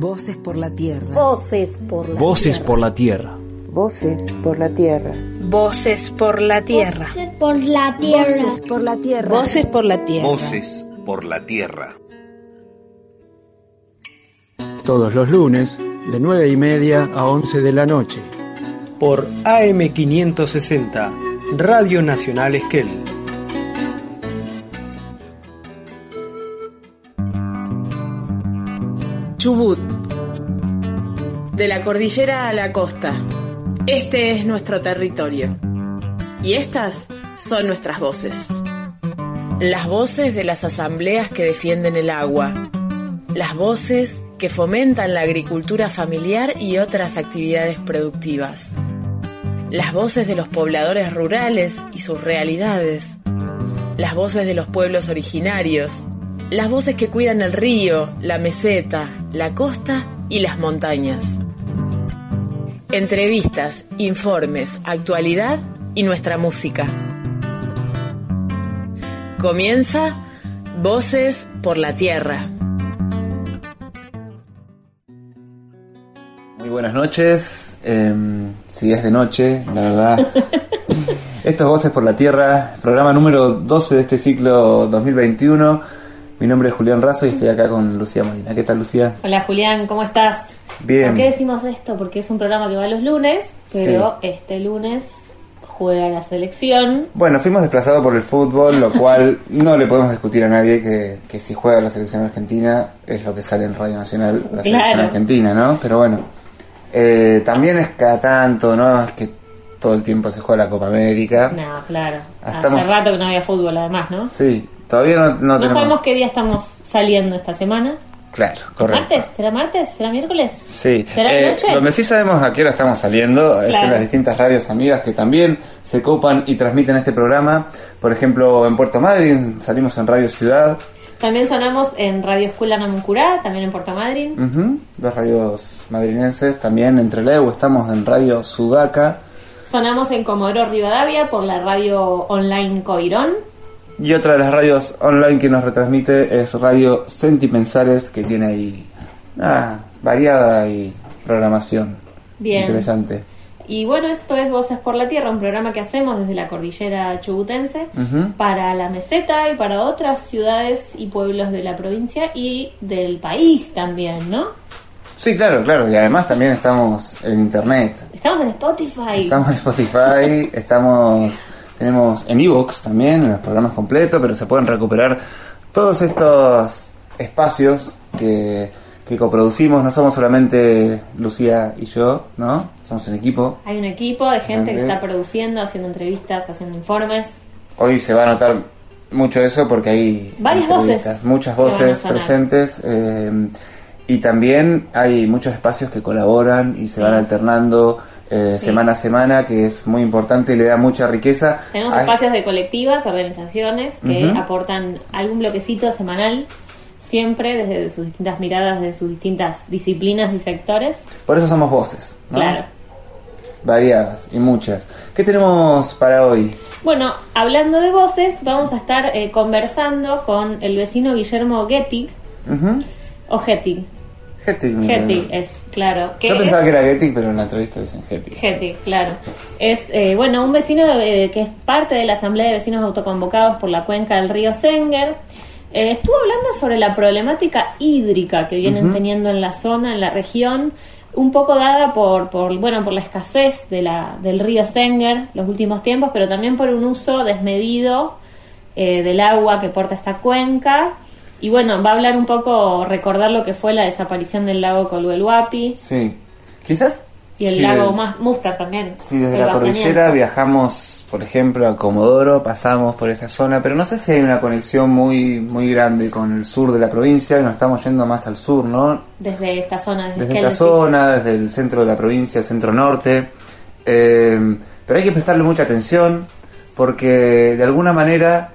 Voces por la tierra. Voces por la Voces tierra. por la tierra. Voces por la tierra. Voces por la tierra. Voces por la tierra. Voces por la tierra. Voces por la tierra. Voces por la tierra. Todos los lunes, de 9 y media a 11 de la noche. Por AM560, Radio Nacional Esquel. Chubut. De la cordillera a la costa. Este es nuestro territorio. Y estas son nuestras voces. Las voces de las asambleas que defienden el agua. Las voces que fomentan la agricultura familiar y otras actividades productivas. Las voces de los pobladores rurales y sus realidades. Las voces de los pueblos originarios. Las voces que cuidan el río, la meseta, la costa y las montañas. Entrevistas, informes, actualidad y nuestra música. Comienza Voces por la Tierra. Muy buenas noches, eh, si es de noche, la verdad. Esto es Voces por la Tierra, programa número 12 de este ciclo 2021. Mi nombre es Julián Razo y estoy acá con Lucía Molina. ¿Qué tal, Lucía? Hola Julián, ¿cómo estás? Bien. ¿Por qué decimos esto? Porque es un programa que va los lunes, pero este lunes juega la selección. Bueno, fuimos desplazados por el fútbol, lo cual no le podemos discutir a nadie que, que si juega la selección argentina es lo que sale en Radio Nacional, la selección Claro. argentina, ¿no? Pero bueno, eh, también es cada tanto, ¿no? Es que todo el tiempo se juega la Copa América. No, claro. Estamos- Hace rato que no había fútbol además, ¿no? Sí, todavía no, no No tenemos... sabemos qué día estamos saliendo esta semana. Claro, correcto. ¿Martes? ¿Será martes? ¿Será miércoles? Sí, ¿Será Eh, noche? donde sí sabemos a qué hora estamos saliendo es en las distintas radios amigas que también se copan y transmiten este programa. Por ejemplo, en Puerto Madryn salimos en Radio Ciudad, También sonamos en Radio Escuela Namuncurá, también en Puerto Madryn. ujú, dos radios madrinenses. También entre Leu estamos en Radio Sudaca Sonamos en Comodoro Rivadavia por la radio online Coirón. Y otra de las radios online que nos retransmite es Radio Sentipensares que tiene ahí ah, variada y programación Bien. interesante. Y bueno, esto es Voces por la Tierra, un programa que hacemos desde la cordillera chubutense para la meseta y para otras ciudades y pueblos de la provincia y del país también, ¿no? Sí, claro, claro. Y además también estamos en internet. Estamos en Spotify. Estamos en Spotify, estamos tenemos en Evox también, en los programas completos, pero se pueden recuperar todos estos espacios que, que coproducimos. No somos solamente Lucía y yo, ¿no? Somos un equipo. Hay un equipo de gente que está produciendo, haciendo entrevistas, haciendo informes. Hoy se va a notar mucho eso porque hay Varias voces muchas voces presentes eh, y también hay muchos espacios que colaboran y se van alternando eh, Sí. semana a semana, que es muy importante y le da mucha riqueza. Tenemos a- espacios de colectivas, organizaciones que aportan algún bloquecito semanal, siempre desde sus distintas miradas, de sus distintas disciplinas y sectores. Por eso somos voces, ¿no? Claro. Variadas y muchas. ¿Qué tenemos para hoy? Bueno, hablando de voces, vamos a estar eh, conversando con el vecino Guillermo Gettig, Ujú. o Gettig, Gettig parece. es, claro. que Yo es- pensaba que era Gettig, pero en la entrevista dicen Gettig. Gettig, claro. Es, eh, bueno, un vecino eh, que es parte de la Asamblea de Vecinos Autoconvocados por la cuenca del río Senger. Eh, estuvo hablando sobre la problemática hídrica que vienen teniendo en la zona, en la región, un poco dada por, por, bueno, por la escasez de la, del río Senger los últimos tiempos, pero también por un uso desmedido eh, del agua que porta esta cuenca. Y bueno, va a hablar un poco, recordar lo que fue la desaparición del lago Coluelhuapi Sí. Quizás. y el lago de- más Mustar también. Si desde la cordillera viajamos, por ejemplo, a Comodoro, pasamos por esa zona, pero no sé si hay una conexión muy muy grande con el sur de la provincia, y nos estamos yendo más al sur, ¿no? Desde esta zona, desde, esta zona, desde el centro de la provincia, el centro norte. Eh, pero hay que prestarle mucha atención porque de alguna manera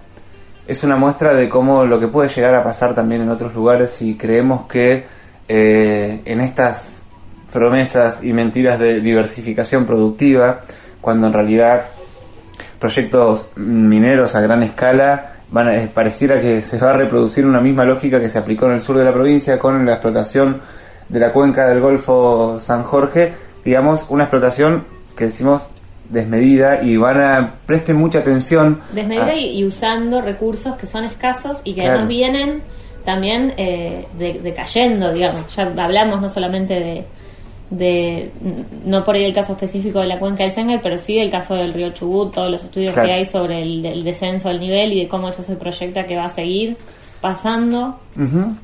es una muestra de cómo lo que puede llegar a pasar también en otros lugares si creemos que eh, en estas promesas y mentiras de diversificación productiva, cuando en realidad proyectos mineros a gran escala van a- eh, pareciera que se va a reproducir una misma lógica que se aplicó en el sur de la provincia con la explotación de la cuenca del Golfo San Jorge, digamos, una explotación que decimos desmedida y van a presten mucha atención Desmedida a- y, y usando recursos que son escasos y que Claro. además vienen también eh, de- decayendo, digamos. Ya hablamos no solamente de, de, no por ahí el caso específico de la cuenca del Senger, pero sí del caso del río Chubut, todos los estudios Claro. que hay sobre el, descenso del nivel y de cómo eso se proyecta que va a seguir pasando.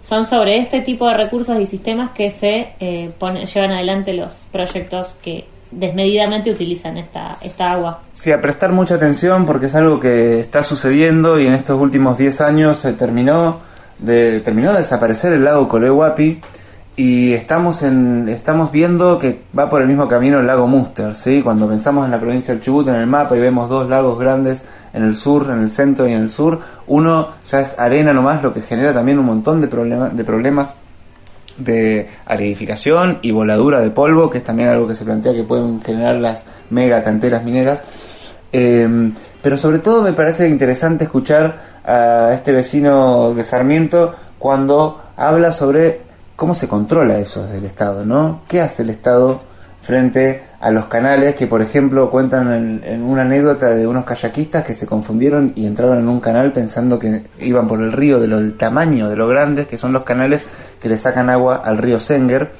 Son sobre este tipo de recursos y sistemas que se eh, llevan adelante los proyectos que desmedidamente utilizan esta, esta agua. Sí, a prestar mucha atención porque es algo que está sucediendo y en estos últimos 10 años se terminó de, terminó de desaparecer el lago Colehuapi y estamos en, estamos viendo que va por el mismo camino el lago Muster, ¿sí? Cuando pensamos en la provincia del Chubut en el mapa y vemos dos lagos grandes en el sur, en el centro y en el sur, uno ya es arena nomás, lo que genera también un montón de, problema, de problemas de aridificación y voladura de polvo, que es también algo que se plantea que pueden generar las mega canteras mineras. Eh, pero sobre todo me parece interesante escuchar a este vecino de Sarmiento cuando habla sobre cómo se controla eso desde el Estado, ¿no? ¿Qué hace el Estado frente a los canales que, por ejemplo, cuentan en, en una anécdota de unos kayakistas que se confundieron y entraron en un canal pensando que iban por el río de lo del tamaño de lo grandes que son los canales que le sacan agua al río Senger.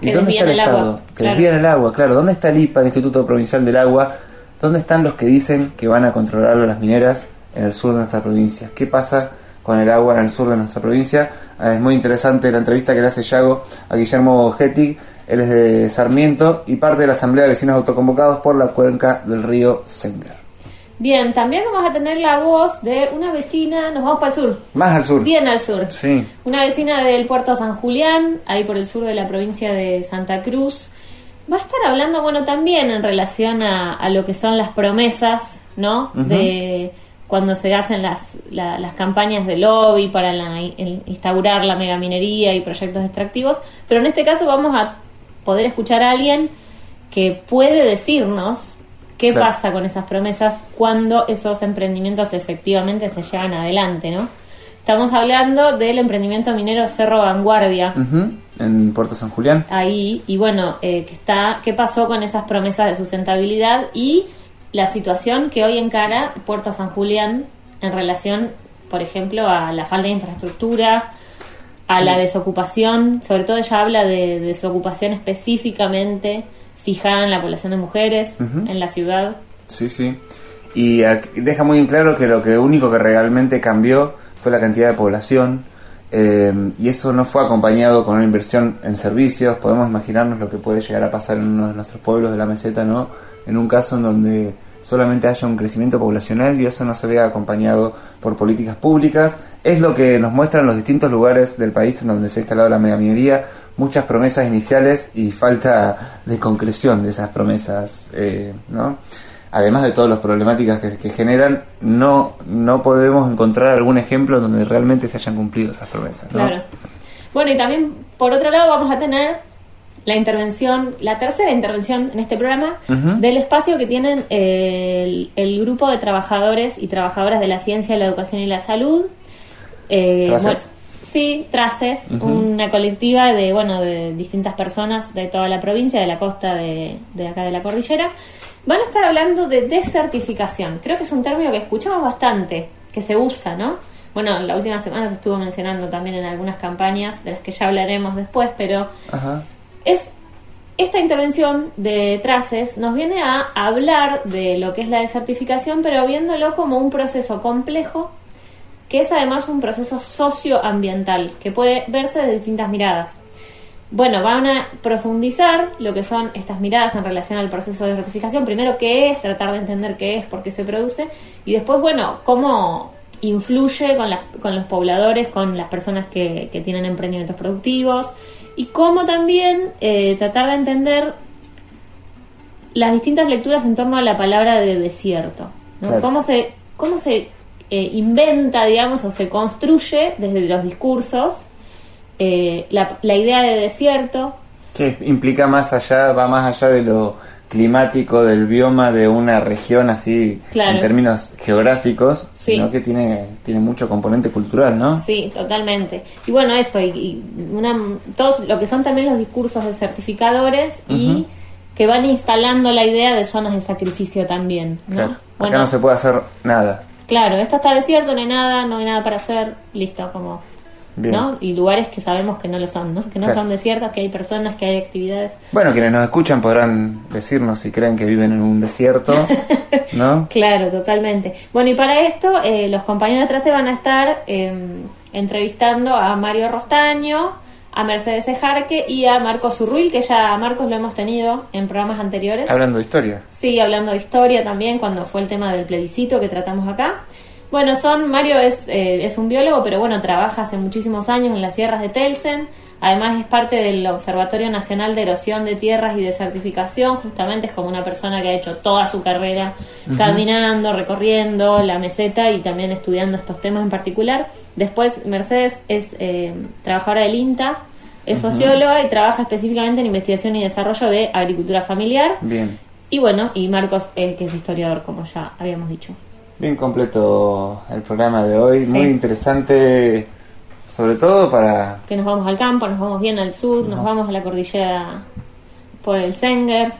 ¿Y Que dónde está el Estado? agua, que claro. desvían el agua, claro. ¿Dónde está el IPA, el Instituto Provincial del Agua? ¿Dónde están los que dicen que van a controlar a las mineras en el sur de nuestra provincia? ¿Qué pasa con el agua en el sur de nuestra provincia? Ah, es muy interesante la entrevista que le hace Yago a Guillermo Gettig. Él es de Sarmiento y parte de la Asamblea de Vecinos Autoconvocados por la cuenca del río Senger. Bien, también vamos a tener la voz de una vecina, nos vamos para el sur, Más al sur. bien al sur. Sí. Una vecina del puerto San Julián, ahí por el sur de la provincia de Santa Cruz. Va a estar hablando, bueno, también en relación a, a lo que son las promesas, ¿no? De cuando se hacen las, la- las campañas de lobby para la- el- instaurar la megaminería y proyectos extractivos. Pero en este caso vamos a poder escuchar a alguien que puede decirnos qué Claro. pasa con esas promesas cuando esos emprendimientos efectivamente se llevan adelante, ¿no? Estamos hablando del emprendimiento minero Cerro Vanguardia, En Puerto San Julián. ahí, y bueno, eh, que está, ¿qué pasó con esas promesas de sustentabilidad y la situación que hoy encara Puerto San Julián en relación, por ejemplo, a la falta de infraestructura, a Sí. la desocupación, sobre todo ella habla de desocupación específicamente fijada en la población de mujeres en la ciudad. Sí, sí. Y deja muy en claro que lo que único que realmente cambió fue la cantidad de población. eh, y eso no fue acompañado con una inversión en servicios. Podemos imaginarnos lo que puede llegar a pasar en uno de nuestros pueblos de la meseta, ¿no? En un caso en donde solamente haya un crecimiento poblacional y eso no se vea acompañado por políticas públicas. Es lo que nos muestran los distintos lugares del país en donde se ha instalado la megaminería. Muchas promesas iniciales y falta de concreción de esas promesas, eh, ¿no? además de todas las problemáticas que, generan, no, no podemos encontrar algún ejemplo donde realmente se hayan cumplido esas promesas. Claro. Bueno, y también, por otro lado, vamos a tener la intervención, la tercera intervención en este programa del espacio que tienen eh, el, el grupo de trabajadores y trabajadoras de la ciencia, la educación y la salud. Eh, sí, Traces, una colectiva de, bueno, de distintas personas de toda la provincia, de la costa de, de acá de la cordillera. Van a estar hablando de desertificación. Creo que es un término que escuchamos bastante, que se usa, ¿no? Bueno, la última semana se estuvo mencionando también en algunas campañas, de las que ya hablaremos después, pero Ajá. Es esta intervención de Traces nos viene a hablar de lo que es la desertificación, pero viéndolo como un proceso complejo, que es además un proceso socioambiental, que puede verse de distintas miradas. Bueno, van a profundizar lo que son estas miradas en relación al proceso de desertificación. Primero, qué es, tratar de entender qué es, por qué se produce, y después, bueno, cómo influye con, los pobladores, con las personas que tienen emprendimientos productivos, y cómo también eh, tratar de entender las distintas lecturas en torno a la palabra de desierto. ¿no? Claro. Cómo se, cómo se eh, inventa, digamos, o se construye desde los discursos eh, la, la idea de desierto. Que implica más allá, va más allá de lo climático del bioma de una región así Claro. en términos geográficos, Sí. sino que tiene, tiene mucho componente cultural, ¿no? Sí, totalmente. Y bueno, esto, y, y una, todos lo que son también los discursos de certificadores y que van instalando la idea de zonas de sacrificio también, ¿no? Claro. Acá Bueno, no se puede hacer nada. claro, esto está desierto, no hay nada, no hay nada para hacer, listo, como, Bien. ¿no? Y lugares que sabemos que no lo son, ¿no? Que no Claro. son desiertos, que hay personas, que hay actividades. Bueno, quienes nos escuchan podrán decirnos si creen que viven en un desierto, ¿no? Claro, totalmente. Bueno, y para esto, eh, los compañeros de Trace van a estar eh, entrevistando a Mario Rostaño, a Mercedes Ejarque y a Marcos Urruil, que ya a Marcos lo hemos tenido en programas anteriores. Hablando de historia. Sí, hablando de historia también, cuando fue el tema del plebiscito que tratamos acá. Bueno, son, Mario es, eh, es un biólogo, pero bueno, trabaja hace muchísimos años en las sierras de Telsen. Además es parte del Observatorio Nacional de Erosión de Tierras y Desertificación. Justamente es como una persona que ha hecho toda su carrera caminando, recorriendo la meseta y también estudiando estos temas en particular. Después Mercedes es eh, trabajadora del INTA, es socióloga y trabaja específicamente en investigación y desarrollo de agricultura familiar. Bien. Y bueno, y Marcos, eh, que es historiador, como ya habíamos dicho. Bien completo el programa de hoy, Sí. muy interesante, sobre todo para... Que nos vamos al campo, nos vamos bien al sur, nos No. vamos a la cordillera por el Senger.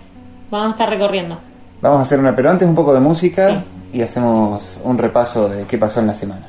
Vamos a estar recorriendo. Vamos a hacer una, pero antes un poco de música y hacemos un repaso de qué pasó en la semana.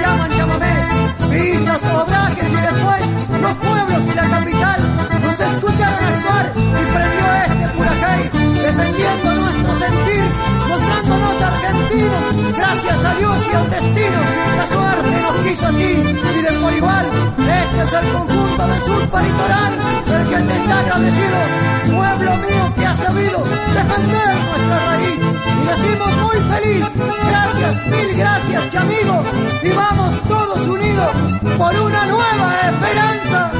Llaman chamamé. Vistas, obrajes y después los pueblos y la capital nos escucharon actuar y prendió este puracay, defendiendo nuestro sentir, mostrándonos argentinos, gracias a Dios y al destino. La suerte nos quiso así y de por igual, este es el conjunto del sur paritoral, el está agradecido, pueblo mío que ha sabido defender nuestra raíz. Y decimos muy feliz, gracias, mil gracias, chamigo, y vamos todos unidos por una nueva esperanza.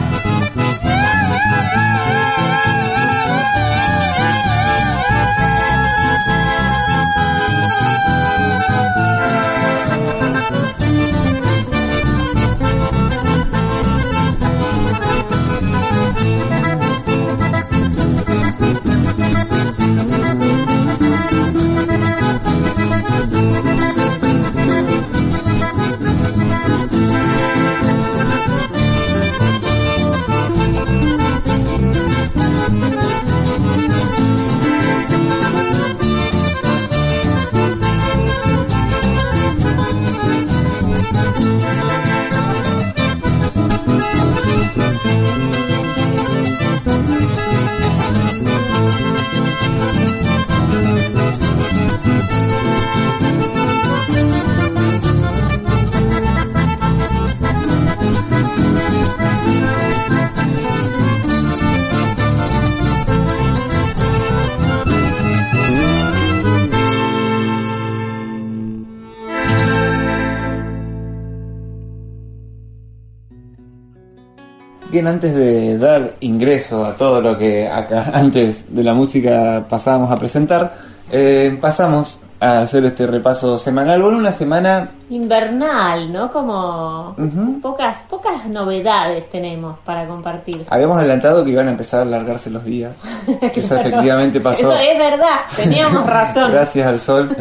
Bien, antes de dar ingreso a todo lo que acá antes de la música pasábamos a presentar, eh, pasamos a hacer este repaso semanal. Bueno, una semana Invernal, ¿no? Como pocas, pocas novedades tenemos para compartir. habíamos adelantado que iban a empezar a alargarse los días. Eso efectivamente pasó. Eso es verdad, teníamos razón. Gracias al sol.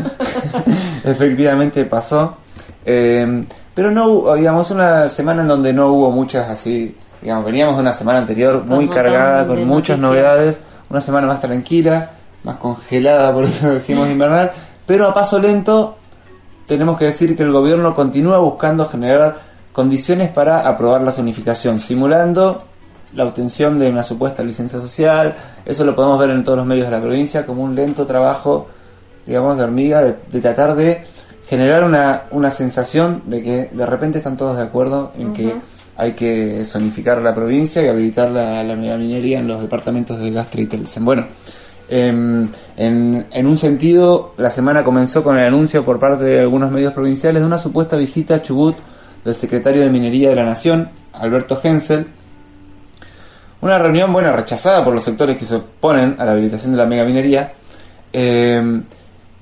Efectivamente pasó. Eh, pero no digamos, una semana en donde no hubo muchas así. Digamos, veníamos de una semana anterior muy cargada, con muchas noticias. novedades. Una semana más tranquila, más congelada, por eso decimos invernal. Pero a paso lento, tenemos que decir que el gobierno continúa buscando generar condiciones para aprobar la zonificación, simulando la obtención de una supuesta licencia social. Eso lo podemos ver en todos los medios de la provincia como un lento trabajo, digamos, de hormiga, de, de tratar de generar una, una sensación de que de repente están todos de acuerdo en que hay que zonificar la provincia y habilitar la, la megaminería en los departamentos de Gastre y Telsen. Bueno, em, en, en un sentido, la semana comenzó con el anuncio por parte de algunos medios provinciales de una supuesta visita a Chubut del secretario de Minería de la Nación, Alberto Hensel. Una reunión, bueno, rechazada por los sectores que se oponen a la habilitación de la megaminería. Eh,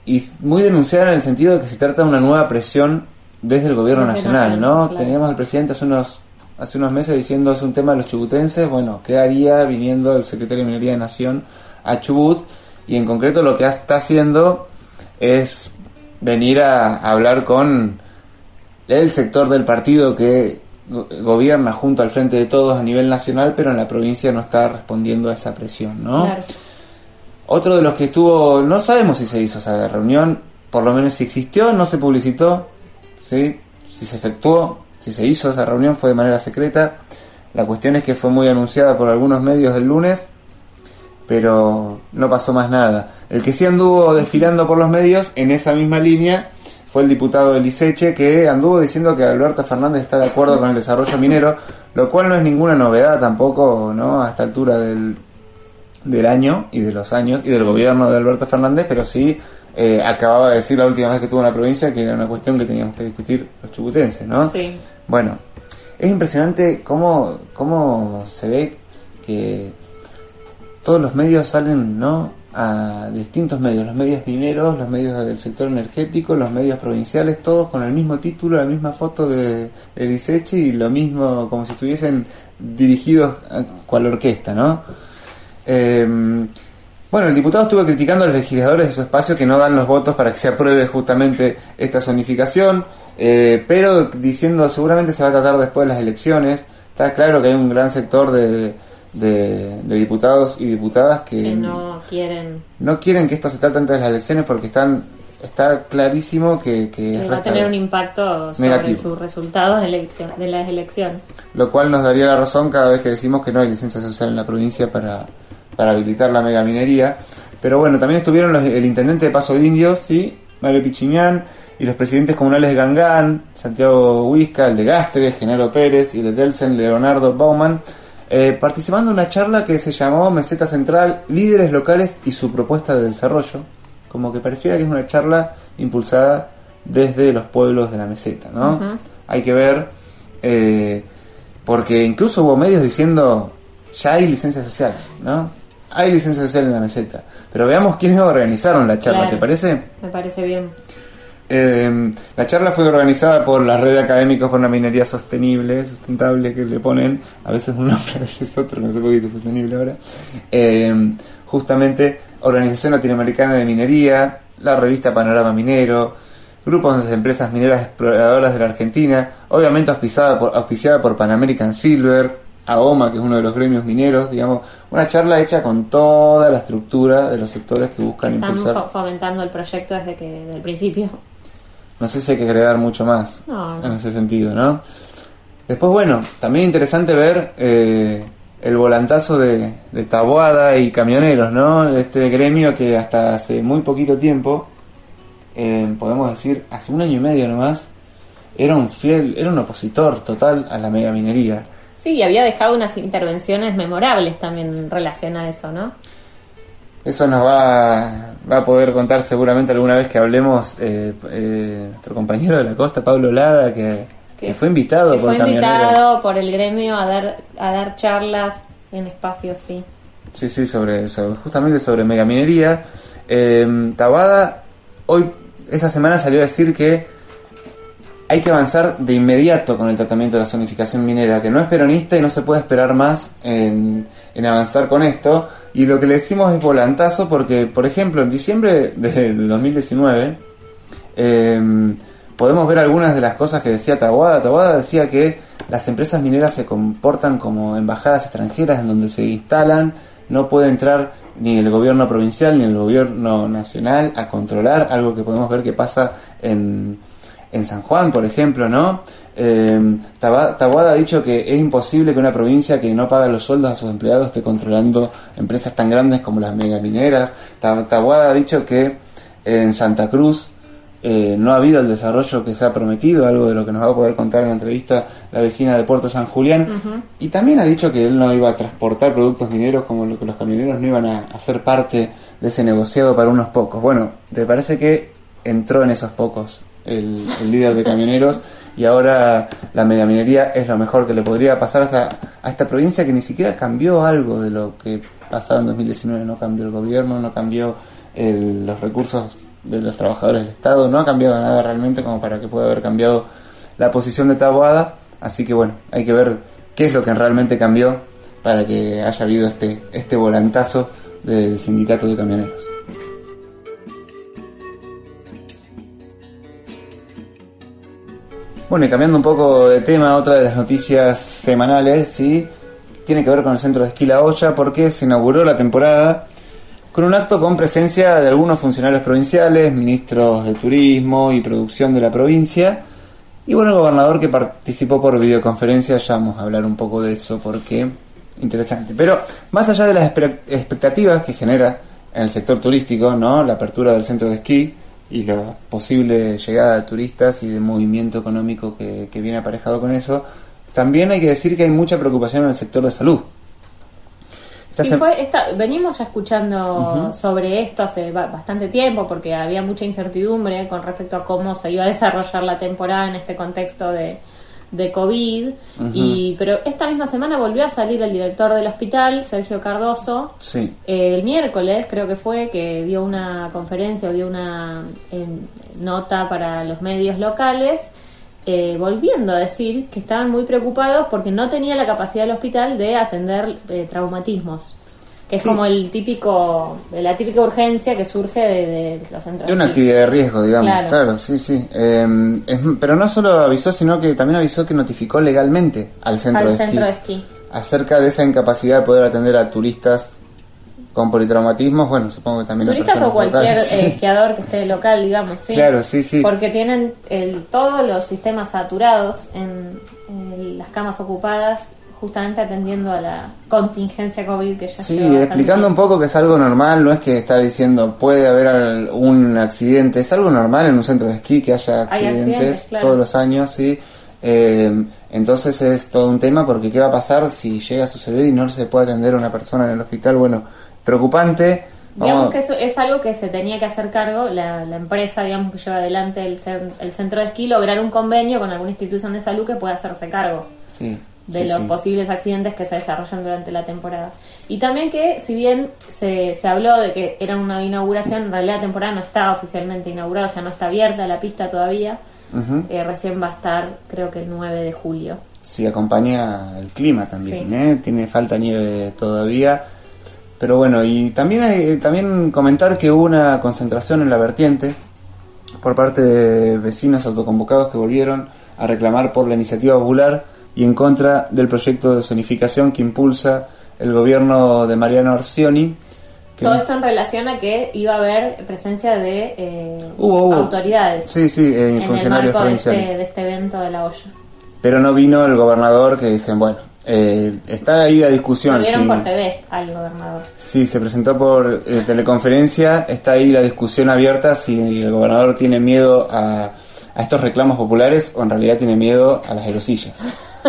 y muy denunciada en el sentido de que se trata de una nueva presión desde el gobierno Desde nacional, nacional, ¿no? claro. Teníamos al presidente hace unos hace unos meses diciendo es un tema de los chubutenses, bueno, ¿qué haría viniendo el secretario de Minería de Nación a Chubut? Y en concreto lo que está haciendo es venir a, a hablar con el sector del partido que go- gobierna junto al frente de todos a nivel nacional, pero en la provincia no está respondiendo a esa presión, ¿no? Claro. Otro de los que estuvo, no sabemos si se hizo esa reunión, por lo menos si existió, no se publicitó, ¿sí? si se efectuó, si se hizo esa reunión fue de manera secreta. La cuestión es que fue muy anunciada por algunos medios el lunes, pero no pasó más nada. El que sí anduvo desfilando por los medios en esa misma línea fue el diputado de Liceche que anduvo diciendo que Alberto Fernández está de acuerdo con el desarrollo minero, lo cual no es ninguna novedad tampoco, ¿no? A esta altura del, del año y de los años y del gobierno de Alberto Fernández, pero sí eh, acababa de decir la última vez que estuvo en la provincia que era una cuestión que teníamos que discutir los chubutenses, ¿no? Sí. Bueno, es impresionante cómo, cómo se ve que todos los medios salen, ¿no? A distintos medios, los medios mineros, los medios del sector energético, los medios provinciales, todos con el mismo título, la misma foto de, de y lo mismo, como si estuviesen dirigidos a cual orquesta, ¿no? Eh, bueno, el diputado estuvo criticando a los legisladores de su espacio que no dan los votos para que se apruebe justamente esta zonificación, eh, pero diciendo seguramente se va a tratar después de las elecciones. Está claro que hay un gran sector de, de, de diputados y diputadas que, Que no quieren. no quieren que esto se trate antes de las elecciones porque están está clarísimo que, que que va a tener un impacto sobre Negativo. sus resultados de las elecciones. lo cual nos daría la razón cada vez que decimos que no hay licencia social en la provincia para, para habilitar la megaminería. Pero bueno, también estuvieron los- el intendente de Paso de Indios, sí, Mario Pichiñán, y los presidentes comunales de Gangán, Santiago Huisca, el de Gastre, Genaro Pérez, y el de Telsen, Leonardo Bauman, eh, participando en una charla que se llamó Meseta Central, Líderes Locales y su propuesta de desarrollo, como que pareciera que es una charla impulsada desde los pueblos de la meseta, ¿no? Hay que ver, eh, porque incluso hubo medios diciendo, ya hay licencia social, ¿no? Hay licencia social en la meseta. Pero veamos quiénes organizaron la charla, Claro. ¿te parece? Me parece bien. Eh, la charla fue organizada por la red de académicos por una minería sostenible, sustentable, que le ponen a veces un nombre, a veces otro, no sé por qué sostenible ahora. Eh, justamente, Organización Latinoamericana de Minería, la revista Panorama Minero, grupos de empresas mineras exploradoras de la Argentina, obviamente auspiciada por, auspiciada por Pan American Silver, AOMA, que es uno de los gremios mineros, digamos, una charla hecha con toda la estructura de los sectores que buscan Están impulsar. fo- fomentando el proyecto desde que desde el principio. No sé si hay que agregar mucho más No, en ese sentido, ¿no? Después, bueno, también interesante ver eh, el volantazo de, de Taboada y camioneros, ¿no? De este gremio que hasta hace muy poquito tiempo, eh, podemos decir, hace un año y medio nomás, era un fiel, era un opositor total a la megaminería. Sí, y había dejado unas intervenciones memorables también en relación a eso, ¿no? Eso nos va, va a poder contar seguramente alguna vez que hablemos eh, eh, nuestro compañero de la costa, Pablo Lada, que, que fue invitado Que por fue invitado por el gremio a dar a dar charlas en espacios, sí. Sí, sí, sobre, sobre- justamente sobre megaminería. Eh, Tabada hoy, esta semana salió a decir que hay que avanzar de inmediato con el tratamiento de la zonificación minera, que no es peronista y no se puede esperar más en, en avanzar con esto. Y lo que le decimos es volantazo porque, por ejemplo, en diciembre de, de 2019 eh, podemos ver algunas de las cosas que decía Taboada. Taboada decía que las empresas mineras se comportan como embajadas extranjeras en donde se instalan, no puede entrar ni el gobierno provincial ni el gobierno nacional a controlar, algo que podemos ver que pasa en, en San Juan, por ejemplo, ¿no? Eh, Taboada ha dicho que es imposible que una provincia que no paga los sueldos a sus empleados esté controlando empresas tan grandes como las megamineras. Ta- Taboada ha dicho que en Santa Cruz eh, no ha habido el desarrollo que se ha prometido, algo de lo que nos va a poder contar en la entrevista la vecina de Puerto San Julián. Y también ha dicho que él no iba a transportar productos mineros como lo que los camioneros no iban a hacer parte de ese negociado para unos pocos. Bueno, te parece que entró en esos pocos el, líder de camioneros y ahora la megaminería es lo mejor que le podría pasar hasta, a esta provincia que ni siquiera cambió algo de lo que pasaba en 2019, no cambió el gobierno, no cambió el, los recursos de los trabajadores del Estado, no ha cambiado nada realmente como para que pueda haber cambiado la posición de Taboada, así que bueno, hay que ver qué es lo que realmente cambió para que haya habido este, este volantazo del sindicato de camioneros. Bueno, y cambiando un poco de tema, otra de las noticias semanales, sí, tiene que ver con el centro de esquí La Olla, porque se inauguró la temporada con un acto con presencia de algunos funcionarios provinciales, ministros de turismo y producción de la provincia, y bueno, el gobernador que participó por videoconferencia, ya vamos a hablar un poco de eso porque interesante. Pero más allá de las expectativas que genera en el sector turístico, ¿no? La apertura del centro de esquí y la posible llegada de turistas y de movimiento económico que, que viene aparejado con eso, también hay que decir que hay mucha preocupación en el sector de salud. Sí, fue esta, venimos ya escuchando sobre esto hace bastante tiempo porque había mucha incertidumbre con respecto a cómo se iba a desarrollar la temporada en este contexto de, de COVID. y Pero esta misma semana volvió a salir el director del hospital, Sergio Cardoso. Sí. el miércoles creo que fue que dio una conferencia o dio una nota para los medios locales eh, volviendo a decir que estaban muy preocupados porque no tenía la capacidad del hospital de atender eh, traumatismos que es como el típico la típica urgencia que surge de, los centros de una actividad de riesgo digamos claro, sí sí. Em, pero no solo avisó sino que también avisó que notificó legalmente al centro, de, centro de esquí. Acerca de esa incapacidad de poder atender a turistas con politraumatismos, bueno, supongo que también... Turistas o cualquier eh, esquiador que esté local, digamos, ¿sí? Claro, sí, sí. Porque tienen el, todos los sistemas saturados en, las camas ocupadas justamente atendiendo a la contingencia COVID que ya Sí, explicando un poco que es algo normal, no es que está diciendo puede haber un accidente, es algo normal en un centro de esquí que haya accidentes, todos los años, sí. Eh, entonces es todo un tema porque qué va a pasar si llega a suceder y no se puede atender a una persona en el hospital, bueno, preocupante. Digamos que eso es algo que se tenía que hacer cargo la, empresa, digamos, que lleva adelante el, el, centro de esquí, lograr un convenio con alguna institución de salud que pueda hacerse cargo de los posibles accidentes que se desarrollan durante la temporada. Y también que, si bien se, se habló de que era una inauguración, en realidad la temporada no está oficialmente inaugurada, o sea, no está abierta la pista todavía. Eh, recién va a estar, creo que el 9 de julio. Sí, acompaña el clima también, ¿eh? Tiene falta nieve todavía pero bueno, y también hay, también comentar que hubo una concentración en la vertiente por parte de vecinos autoconvocados que volvieron a reclamar por la iniciativa popular y en contra del proyecto de zonificación que impulsa el gobierno de Mariano Arcioni. Todo esto en relación a que iba a haber presencia de eh, autoridades sí, sí, eh, en el marco de este, de este evento de la olla. Pero no vino el gobernador que dicen, bueno, eh, está ahí la discusión. Se vieron por TV al gobernador. Sí, se presentó por eh, teleconferencia. Está ahí la discusión abierta si el gobernador tiene miedo a, a estos reclamos populares o en realidad tiene miedo a las aerosillas.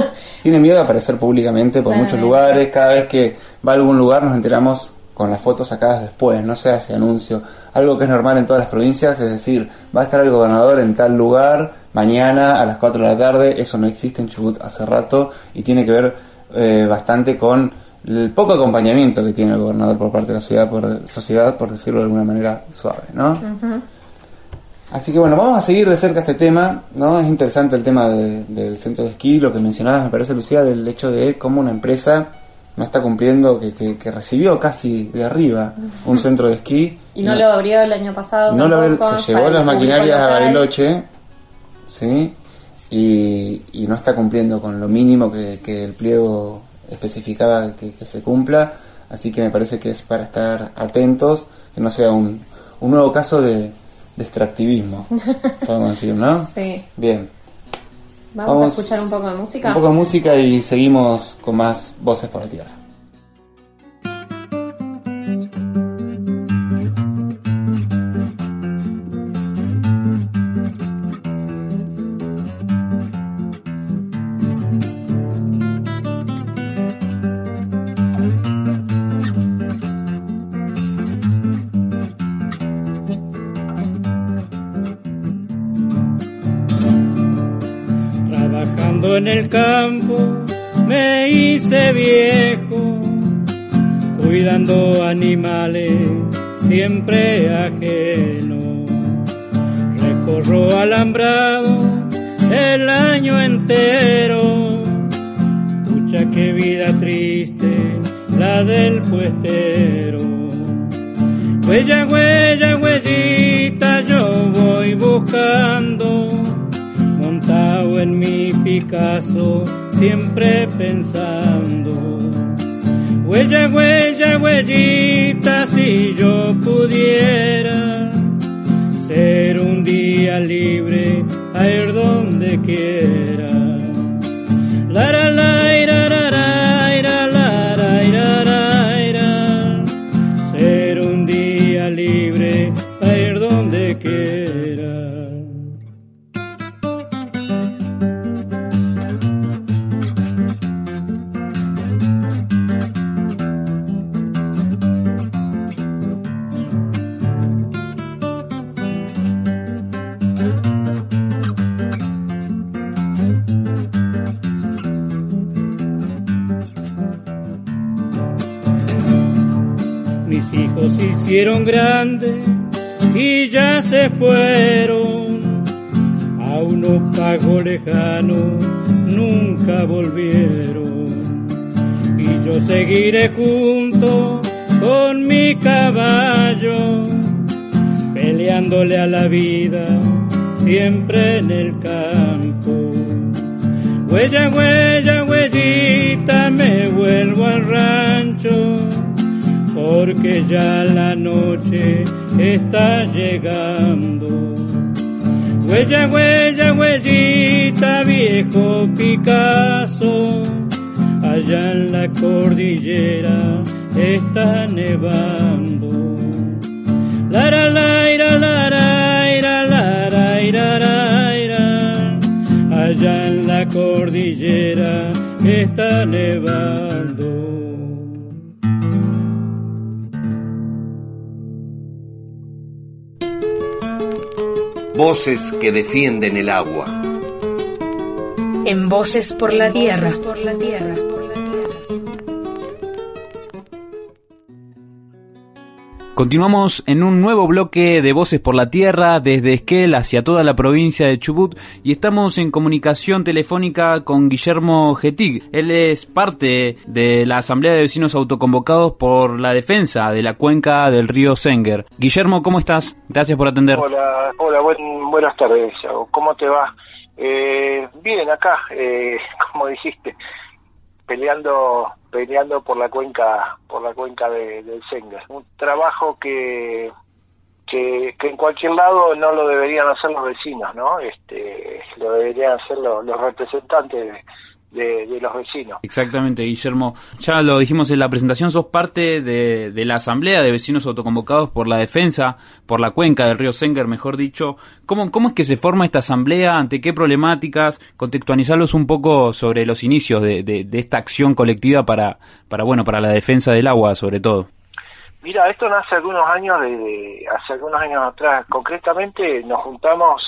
tiene miedo a aparecer públicamente por muchos lugares. Cada vez que va a algún lugar nos enteramos con las fotos sacadas después, no se hace anuncio. Algo que es normal en todas las provincias, es decir, va a estar el gobernador en tal lugar mañana a las 4 de la tarde, eso no existe en Chubut hace rato y tiene que ver eh, bastante con el poco acompañamiento que tiene el gobernador por parte de la sociedad, por, sociedad, por decirlo de alguna manera suave, ¿no? Así que bueno, vamos a seguir de cerca este tema, ¿no? Es interesante el tema del centro de esquí, lo que mencionabas, me parece, Lucía, del hecho de cómo una empresa no está cumpliendo, que, que, recibió casi de arriba un centro de esquí. Y no, lo abrió el año pasado. No lo abrió, se llevó las maquinarias a Bariloche, ¿sí? Y, y, no está cumpliendo con lo mínimo que, que el pliego especificaba que, se cumpla. Así que me parece que es para estar atentos, que no sea un, un nuevo caso de, de extractivismo, podemos decir, ¿no? Sí. Bien. Vamos, a escuchar un poco de música. Un poco de música y seguimos con más voces por la tierra. En el campo me hice viejo, cuidando animales siempre ajenos. Recorro alambrado el año entero. Pucha qué vida triste la del puestero. Huella, huella, huellita yo voy buscando, en mi Picasso, siempre pensando. Huella, huella, huellita, si yo pudiera ser un día libre a ir donde quiera. Hicieron grandes y ya se fueron a unos pagos lejanos, nunca volvieron. Y yo seguiré junto con mi caballo, peleándole a la vida, siempre en el campo. Huella, huella, huellita, me vuelvo al rancho porque ya la noche está llegando. Huella, huella, huellita, viejo Picasso, allá en la cordillera está nevando. Lara, laira, lara, ira, lara, ira, lara, allá en la cordillera está nevando. Voces que defienden el agua. En Voces por la Tierra. Por la tierra. Continuamos en un nuevo bloque de Voces por la Tierra desde Esquel hacia toda la provincia de Chubut y estamos en comunicación telefónica con Guillermo Getig. Él es parte de la Asamblea de Vecinos Autoconvocados por la defensa de la cuenca del río Senger. Guillermo, ¿cómo estás? Gracias por atender. Hola, hola buen, buenas tardes. ¿Cómo te va? Eh, bien, acá, eh, como dijiste, peleando peleando por la cuenca por la cuenca de, del Senga. Un trabajo que, que que en cualquier lado no lo deberían hacer los vecinos no este lo deberían hacer los, los representantes de, de, de, los vecinos. Exactamente, Guillermo. Ya lo dijimos en la presentación, sos parte de, de, la Asamblea de Vecinos Autoconvocados por la Defensa, por la cuenca del río Senger, mejor dicho. ¿Cómo, ¿Cómo es que se forma esta asamblea? ¿Ante qué problemáticas? Contextualizarlos un poco sobre los inicios de, de, esta acción colectiva para, para, bueno, para la defensa del agua, sobre todo. Mira, esto nace algunos años, de, hace algunos años atrás. Concretamente nos juntamos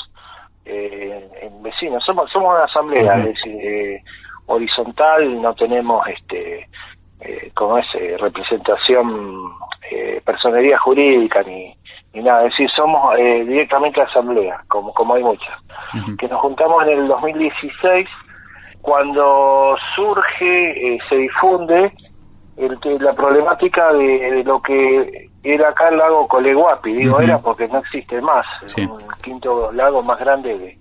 eh, en vecinos. Somos, somos una asamblea, uh -huh. es decir, eh, horizontal, no tenemos este eh, como es eh, representación eh, personería jurídica ni, ni nada, es decir, somos eh, directamente asamblea, como como hay muchas, uh -huh. que nos juntamos en el 2016 cuando surge, eh, se difunde el, la problemática de, de, lo que era acá el lago Coleguapi, digo uh -huh. era porque no existe más, sí. un quinto lago más grande de,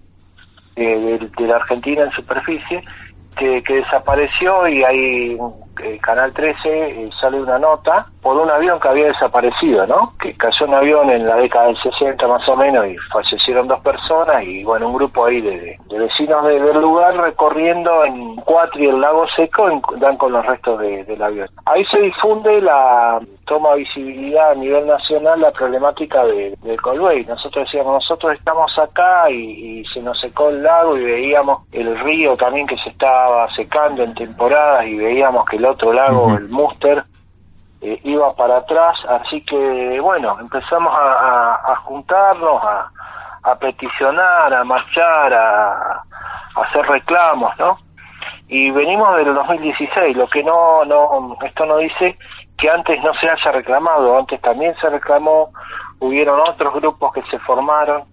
de, de, la Argentina en superficie, que, que desapareció y ahí eh, Canal 13 eh, sale una nota por un avión que había desaparecido, ¿no? Que cayó un avión en la década del 60 más o menos y fallecieron dos personas y bueno, un grupo ahí de, de vecinos de, del lugar recorriendo en Cuatri el lago seco dan con los restos de, del avión. Ahí se difunde la toma visibilidad a nivel nacional la problemática de, del Colway. Nosotros decíamos, nosotros estamos acá y, y se nos secó el lago y veíamos el río también que se estaba secando en temporadas y veíamos que el otro lago, uh -huh. el Muster, eh, iba para atrás, así que bueno, empezamos a, a, a juntarnos, a, a, peticionar, a marchar, a, hacer reclamos, ¿no? y venimos del 2016, lo que no, no, esto no dice que antes no se haya reclamado, antes también se reclamó, hubieron otros grupos que se formaron,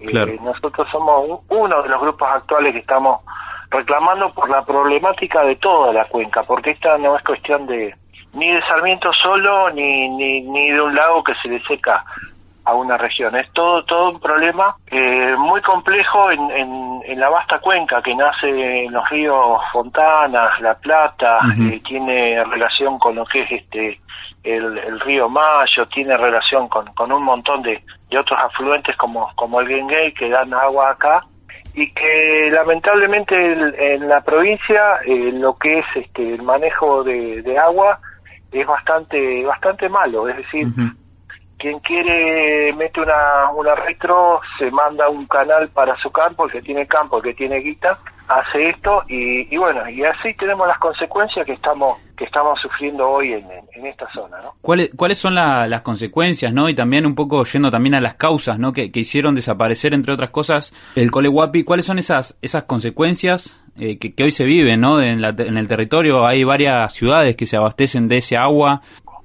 eh, nosotros somos uno de los grupos actuales que estamos reclamando por la problemática de toda la cuenca, porque esta no es cuestión de ni de Sarmiento solo, ni, ni, ni de un lago que se le seca a una región. Es todo, todo un problema eh, muy complejo en, en, la vasta cuenca que nace en los ríos Fontanas, La Plata, eh, tiene relación con lo que es este el, río Mayo, tiene relación con, con un montón de, de otros afluentes como, como el Genguey que dan agua acá y que lamentablemente en la provincia eh, lo que es este el manejo de, de agua es bastante bastante malo. Es decir quien quiere mete una, una retro, se manda un canal para su campo, que tiene campo, que tiene guita, hace esto y, bueno, y así tenemos las consecuencias que estamos que estamos sufriendo hoy en, en, esta zona, ¿no? ¿Cuáles, ¿Cuáles son las consecuencias, no? Y también un poco yendo también a las causas, ¿no? Que, que hicieron desaparecer, entre otras cosas, el Coleguapi. ¿Cuáles son esas esas consecuencias eh, que, que, hoy se viven, ¿no? En, la, en el territorio hay varias ciudades que se abastecen de ese agua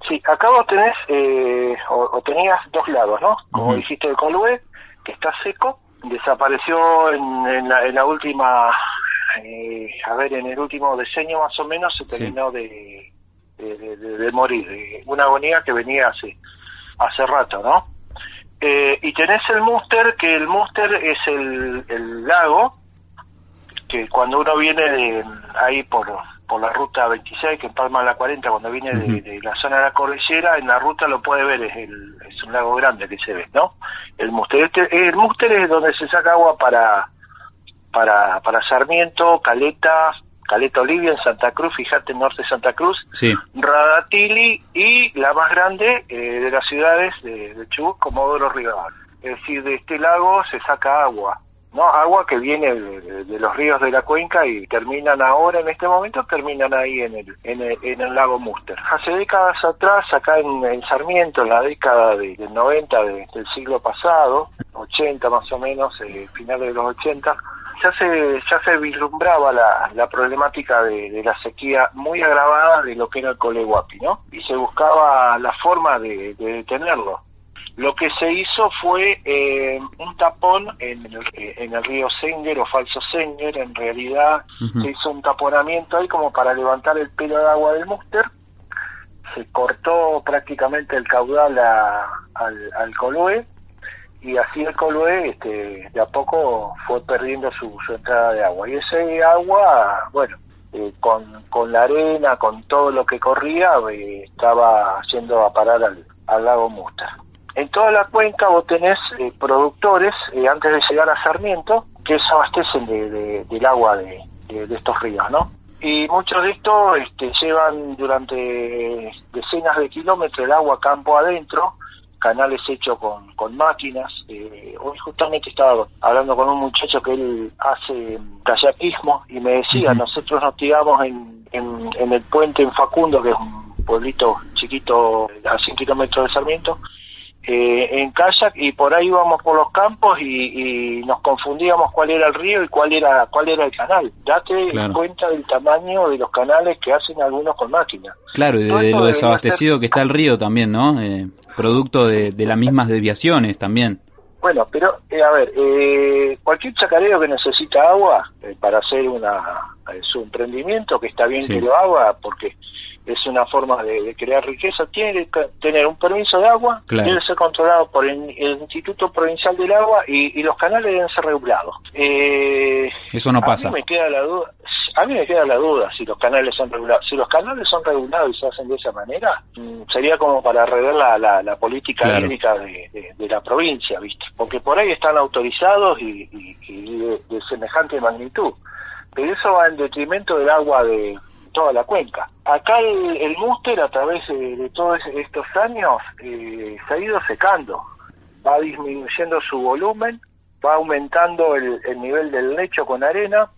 Sí, acá vos tenés, eh, o, tenías dos lados, ¿no? Como dijiste el Colue, que está seco, desapareció en, la, última, eh, a ver, en el último diseño más o menos se terminó de, de, morir, de una agonía que venía hace, hace rato, ¿no? Eh, y tenés el Muster, que el Muster es el, el lago, que cuando uno viene de ahí por por la ruta 26 que empalma la 40 cuando viene de, la zona de la cordillera, en la ruta lo puede ver, es, el, es un lago grande que se ve, ¿no? El Muster, este, el Muster es donde se saca agua para, para, para Sarmiento, Caleta, Caleta Olivia en Santa Cruz, fíjate, norte de Santa Cruz, sí. Radatili y la más grande eh, de las ciudades de, de Chubut, Comodoro Rivadavia. Es decir, de este lago se saca agua no agua que viene de, los ríos de la cuenca y terminan ahora en este momento terminan ahí en el en el, en el lago Muster hace décadas atrás acá en, Sarmiento en la década de, del 90 del siglo pasado 80 más o menos eh, finales de los 80 ya se ya se vislumbraba la, la problemática de, la sequía muy agravada de lo que era el Coleguapi, ¿no? Y se buscaba la forma de, de detenerlo lo que se hizo fue eh, un tapón en el, eh, en el, río Senger o falso Senger, en realidad se hizo un taponamiento ahí como para levantar el pelo de agua del Muster, se cortó prácticamente el caudal al, al Coloé y así el Coloé este, de a poco fue perdiendo su, entrada de agua. Y ese agua, bueno, eh, con, con la arena, con todo lo que corría, estaba yendo a parar al, al lago Muster. En toda la cuenca vos tenés eh, productores, eh, antes de llegar a Sarmiento, que se abastecen de, del agua de, estos ríos, ¿no? Y muchos de estos este, llevan durante decenas de kilómetros el agua campo adentro, canales hechos con, con máquinas. Eh, hoy justamente estaba hablando con un muchacho que él hace kayakismo y me decía, nosotros nos tiramos en, en, en, el puente en Facundo, que es un pueblito chiquito a 100 kilómetros de Sarmiento, eh, en kayak y por ahí íbamos por los campos y, nos confundíamos cuál era el río y cuál era cuál era el canal. Date cuenta del tamaño de los canales que hacen algunos con máquinas. Claro, y de, lo desabastecido que está el río también, ¿no? Eh, producto de, las mismas desviaciones también. Bueno, pero eh, a ver, eh, cualquier chacarero que necesita agua para hacer una su emprendimiento, que está bien que lo haga, porque es una forma de, crear riqueza, tiene que tener un permiso de agua, debe ser controlado por el, Instituto Provincial del Agua y, los canales deben ser regulados. Eh, Eso no pasa. A mí me queda la duda. A mí me queda la duda si los canales son regulados. Si los canales son regulados y se hacen de esa manera, mm, sería como para rever la, la, política hídrica de, la provincia, ¿viste? Porque por ahí están autorizados y, de, semejante magnitud. Pero eso va en detrimento del agua de, toda la cuenca. Acá el, el Múster, a través de, todos estos años, eh, se ha ido secando, va disminuyendo su volumen, va aumentando el, nivel del lecho con arena,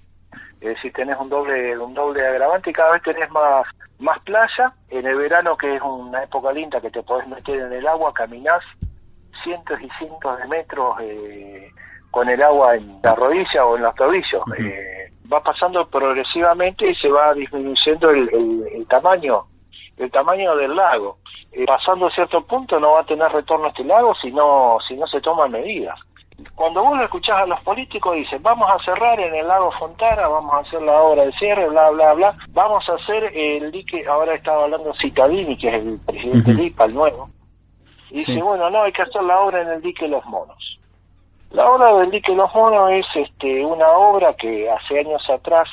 es decir, tenés un doble, un doble agravante y cada vez tenés más, más playa. En el verano, que es una época linda que te podés meter en el agua, caminás cientos y cientos de metros eh, con el agua en la rodilla o en los tobillos va pasando progresivamente y se va disminuyendo el, el, tamaño el tamaño del lago. Eh, pasando a cierto punto no va a tener retorno este lago si no, si no se toman medidas. Cuando vos lo escuchás a los políticos dicen, vamos a cerrar en el lago Fontana, vamos a hacer la obra de cierre, bla, bla, bla, vamos a hacer el dique, ahora estaba hablando Citadini, que es el presidente del IPA, el nuevo, y dice, bueno, no, hay que hacer la obra en el dique Los Monos. La obra del dique Los Monos es este, una obra que hace años atrás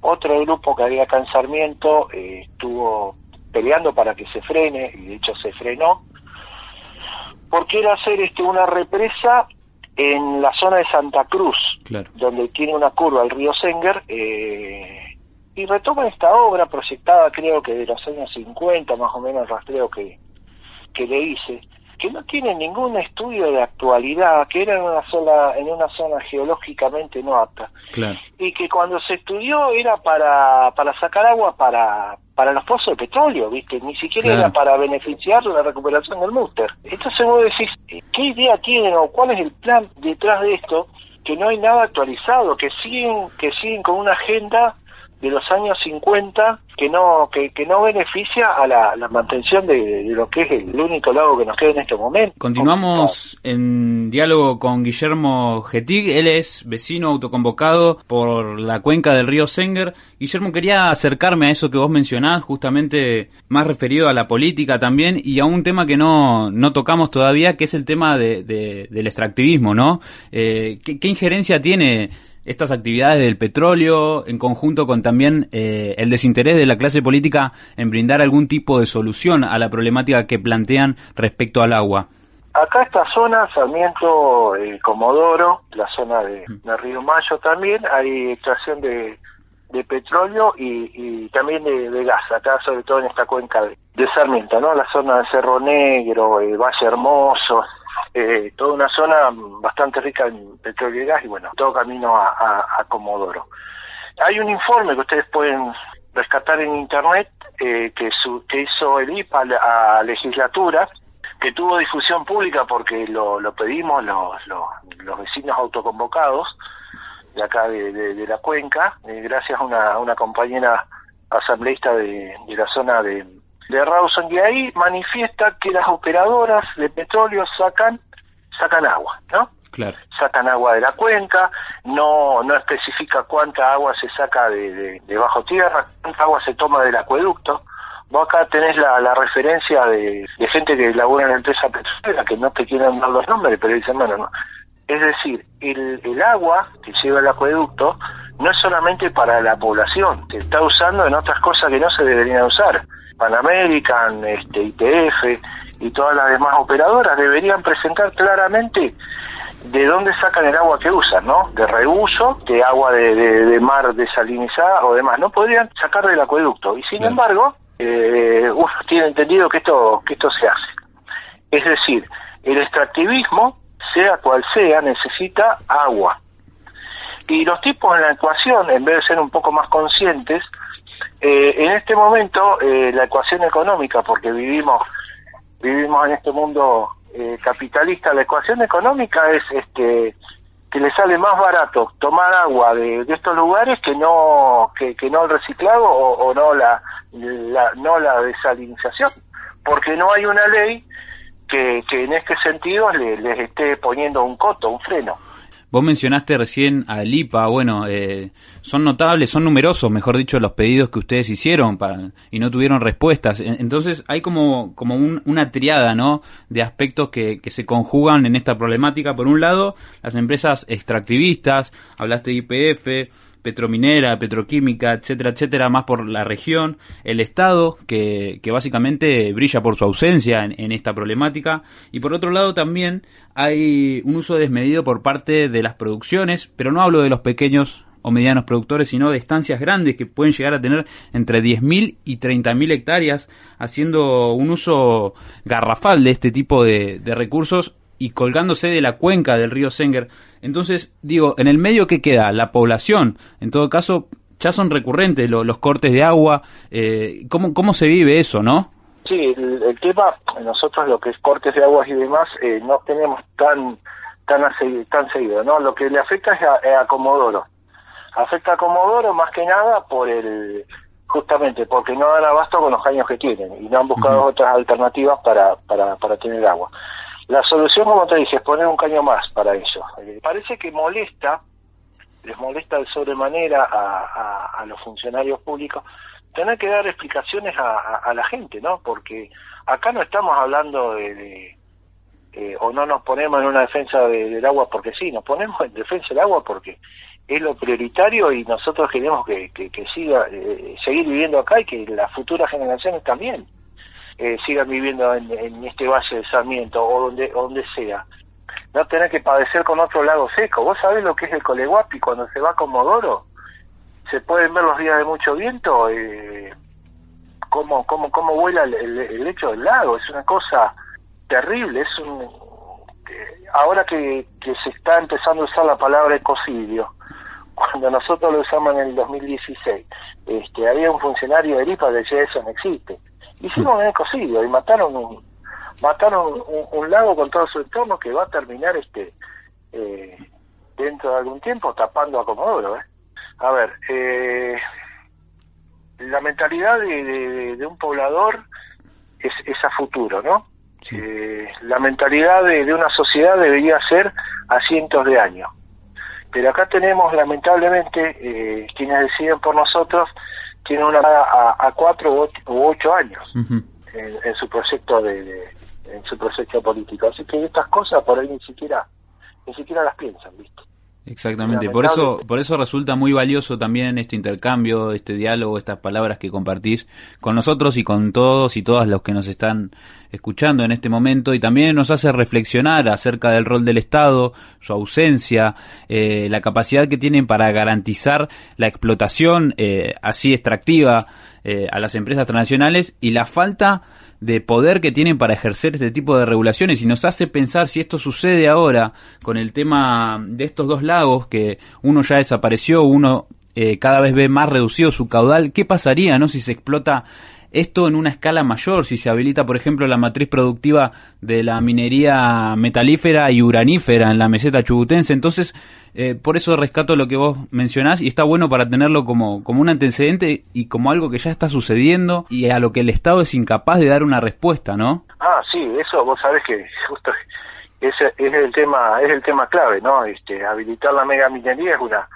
otro grupo que había acá en Sarmiento eh, estuvo peleando para que se frene, y de hecho se frenó, porque era hacer este, una represa en la zona de Santa Cruz, donde tiene una curva el río Senger, eh, y retoma esta obra proyectada creo que de los años 50, más o menos el rastreo que, que le hice, que no tiene ningún estudio de actualidad, que era en una sola, en una zona geológicamente no apta, y que cuando se estudió era para, para sacar agua para, para los pozos de petróleo, ¿viste? Ni siquiera era para beneficiar la recuperación del Muster. Entonces vos decís, ¿qué idea tienen o cuál es el plan detrás de esto? Que no hay nada actualizado, que siguen, que siguen con una agenda de los años 50 que no que, que no beneficia a la, mantención de, lo que es el único lago que nos queda en este momento. Continuamos en diálogo con Guillermo Getig, él es vecino autoconvocado por la cuenca del río Senger. Guillermo, quería acercarme a eso que vos mencionás, justamente más referido a la política también y a un tema que no, no tocamos todavía, que es el tema de, del extractivismo, ¿no? Eh, ¿qué, ¿Qué injerencia tiene estas actividades del petróleo, en conjunto con también eh, el desinterés de la clase política en brindar algún tipo de solución a la problemática que plantean respecto al agua. Acá esta zona, Sarmiento, el Comodoro, la zona de, Río Mayo también, hay extracción de, petróleo y, también de, gas, acá sobre todo en esta cuenca de, Sarmiento, ¿no? La zona de Cerro Negro, el Valle Hermoso, eh, toda una zona bastante rica en petróleo y gas y bueno, todo camino a, Comodoro. Hay un informe que ustedes pueden rescatar en internet eh, que, que hizo el IPA a, legislatura, que tuvo difusión pública porque lo, pedimos los, los, vecinos autoconvocados de acá de, la cuenca, eh, gracias a una, una compañera asambleísta de, de la zona de, de Rawson y ahí manifiesta que las operadoras de petróleo sacan sacan agua, ¿no? Claro. Sacan agua de la cuenca, no no especifica cuánta agua se saca de, de, bajo tierra, cuánta agua se toma del acueducto. Vos acá tenés la, la referencia de, de, gente que labora en la empresa petrolera, que no te quieren dar los nombres, pero dicen, bueno, no. Es decir, el, el agua que lleva el acueducto no es solamente para la población, se está usando en otras cosas que no se deberían usar Pan American, este, ITF y todas las demás operadoras deberían presentar claramente de dónde sacan el agua que usan, ¿no? De reuso, de agua de, mar desalinizada o demás. No podrían sacar del acueducto. Y sin embargo, eh, uno tiene entendido que esto, que esto se hace. Es decir, el extractivismo, sea cual sea, necesita agua. Y los tipos en la ecuación, en vez de ser un poco más conscientes, eh, en este momento eh, la ecuación económica, porque vivimos vivimos en este mundo eh, capitalista, la ecuación económica es este que le sale más barato tomar agua de, estos lugares que no que, no el reciclado o, no la, no la desalinización, porque no hay una ley que, que en este sentido les esté poniendo un coto, un freno. Vos mencionaste recién a Lipa, bueno, eh, son notables, son numerosos, mejor dicho, los pedidos que ustedes hicieron para, y no tuvieron respuestas. Entonces hay como, como una triada, ¿no? De aspectos que, que se conjugan en esta problemática. Por un lado, las empresas extractivistas, hablaste de IPF, petrominera, petroquímica, etcétera, etcétera, más por la región, el Estado, que, que básicamente brilla por su ausencia en, esta problemática, y por otro lado también hay un uso desmedido por parte de las producciones, pero no hablo de los pequeños o medianos productores, sino de estancias grandes que pueden llegar a tener entre 10.000 y 30.000 hectáreas, haciendo un uso garrafal de este tipo de, de recursos y colgándose de la cuenca del río Senger. Entonces, digo, en el medio que queda la población, en todo caso, ya son recurrentes los cortes de agua. Eh, ¿cómo, ¿Cómo se vive eso, no? Sí, el, tema, nosotros lo que es cortes de aguas y demás, eh, no tenemos tan tan tan seguido, ¿no? Lo que le afecta es a, Comodoro. Afecta a Comodoro más que nada por el justamente porque no dan abasto con los caños que tienen y no han buscado otras alternativas para, para, para tener agua. La solución, como te dije, es poner un caño más para. Eh, parece que molesta, les molesta de sobremanera a, a, los funcionarios públicos tener que dar explicaciones a, a, la gente, ¿no? Porque acá no estamos hablando de, eh, o no nos ponemos en una defensa del agua porque sí, nos ponemos en defensa del agua porque es lo prioritario y nosotros queremos que, que, siga eh, seguir viviendo acá y que las futuras generaciones también eh, sigan viviendo en, este valle de Sarmiento o donde donde sea. No tener que padecer con otro lago seco. Vos sabés lo que es el Coleguapi cuando se va a Comodoro se pueden ver los días de mucho viento eh, cómo cómo cómo vuela el, el, lecho del lago es una cosa terrible es un eh, ahora que, que se está empezando a usar la palabra ecocidio cuando nosotros lo usamos en el 2016, este, había un funcionario de IPA que decía eso no existe. Hicimos un ecocidio y mataron un, mataron un, lago con todo su entorno que va a terminar este eh, dentro de algún tiempo tapando a Comodoro. ¿eh? A ver, eh, la mentalidad de, de, un poblador es, es, a futuro, ¿no? Eh, la mentalidad de, de una sociedad debería ser a cientos de años. Pero acá tenemos, lamentablemente, eh, quienes deciden por nosotros tienen una a, a cuatro u ocho, años en, su proyecto de, en su proyecto político. Así que estas cosas por ahí ni siquiera ni siquiera las piensan, ¿viste? Exactamente, por eso, por eso resulta muy valioso también este intercambio, este diálogo, estas palabras que compartís con nosotros y con todos y todas los que nos están escuchando en este momento. Y también nos hace reflexionar acerca del rol del Estado, su ausencia, eh, la capacidad que tienen para garantizar la explotación eh, así extractiva eh, a las empresas transnacionales y la falta de poder que tienen para ejercer este tipo de regulaciones. Y nos hace pensar si esto sucede ahora con el tema de estos dos lagos, que uno ya desapareció, uno eh, cada vez ve más reducido su caudal, ¿qué pasaría no si se explota esto en una escala mayor, si se habilita, por ejemplo, la matriz productiva de la minería metalífera y uranífera en la meseta chubutense. Entonces, eh, por eso rescato lo que vos mencionás y está bueno para tenerlo como, como un antecedente y como algo que ya está sucediendo y a lo que el Estado es incapaz de dar una respuesta, ¿no? Ah, sí, eso vos sabés que justo ese es el tema es el tema clave, ¿no? Este, habilitar la mega minería es una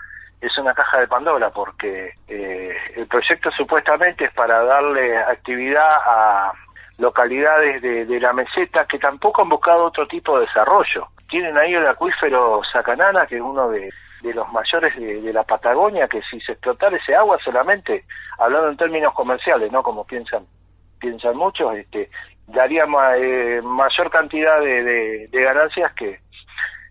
es una caja de Pandora porque eh, el proyecto supuestamente es para darle actividad a localidades de, de, la meseta que tampoco han buscado otro tipo de desarrollo. Tienen ahí el acuífero Sacanana, que es uno de, de los mayores de, la Patagonia, que si se explotara ese agua solamente, hablando en términos comerciales, no como piensan piensan muchos, este, daría eh, mayor cantidad de, de ganancias que,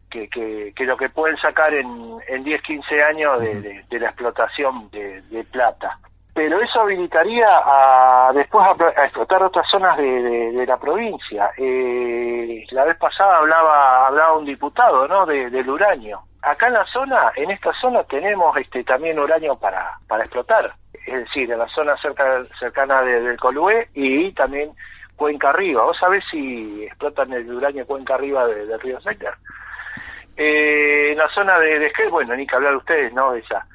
que, que, lo que pueden sacar en, en 10, 15 años de, de, la explotación de, de, plata. Pero eso habilitaría a después a, explotar otras zonas de, de, la provincia. Eh, la vez pasada hablaba hablaba un diputado no del uranio. Acá en la zona, en esta zona tenemos este también uranio para, para explotar. Es decir, en la zona cerca, cercana del Colué y también Cuenca Arriba. ¿Vos sabés si explotan el uranio Cuenca Arriba del río Secker? Eh, en la zona de, de bueno, ni que hablar ustedes, ¿no? Esa,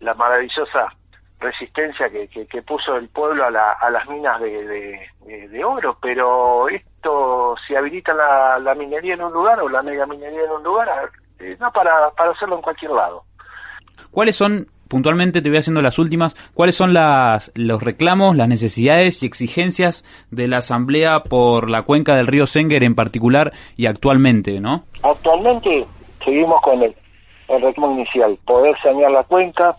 la maravillosa resistencia que, que, puso el pueblo a, la, a las minas de, de, oro, pero esto, si habilita la, la, minería en un lugar o la mega minería en un lugar, eh, no para, para hacerlo en cualquier lado. ¿Cuáles son, puntualmente te voy haciendo las últimas, cuáles son las, los reclamos, las necesidades y exigencias de la Asamblea por la cuenca del río Senger en particular y actualmente, no? Actualmente seguimos con el, reclamo inicial, poder sanear la cuenca,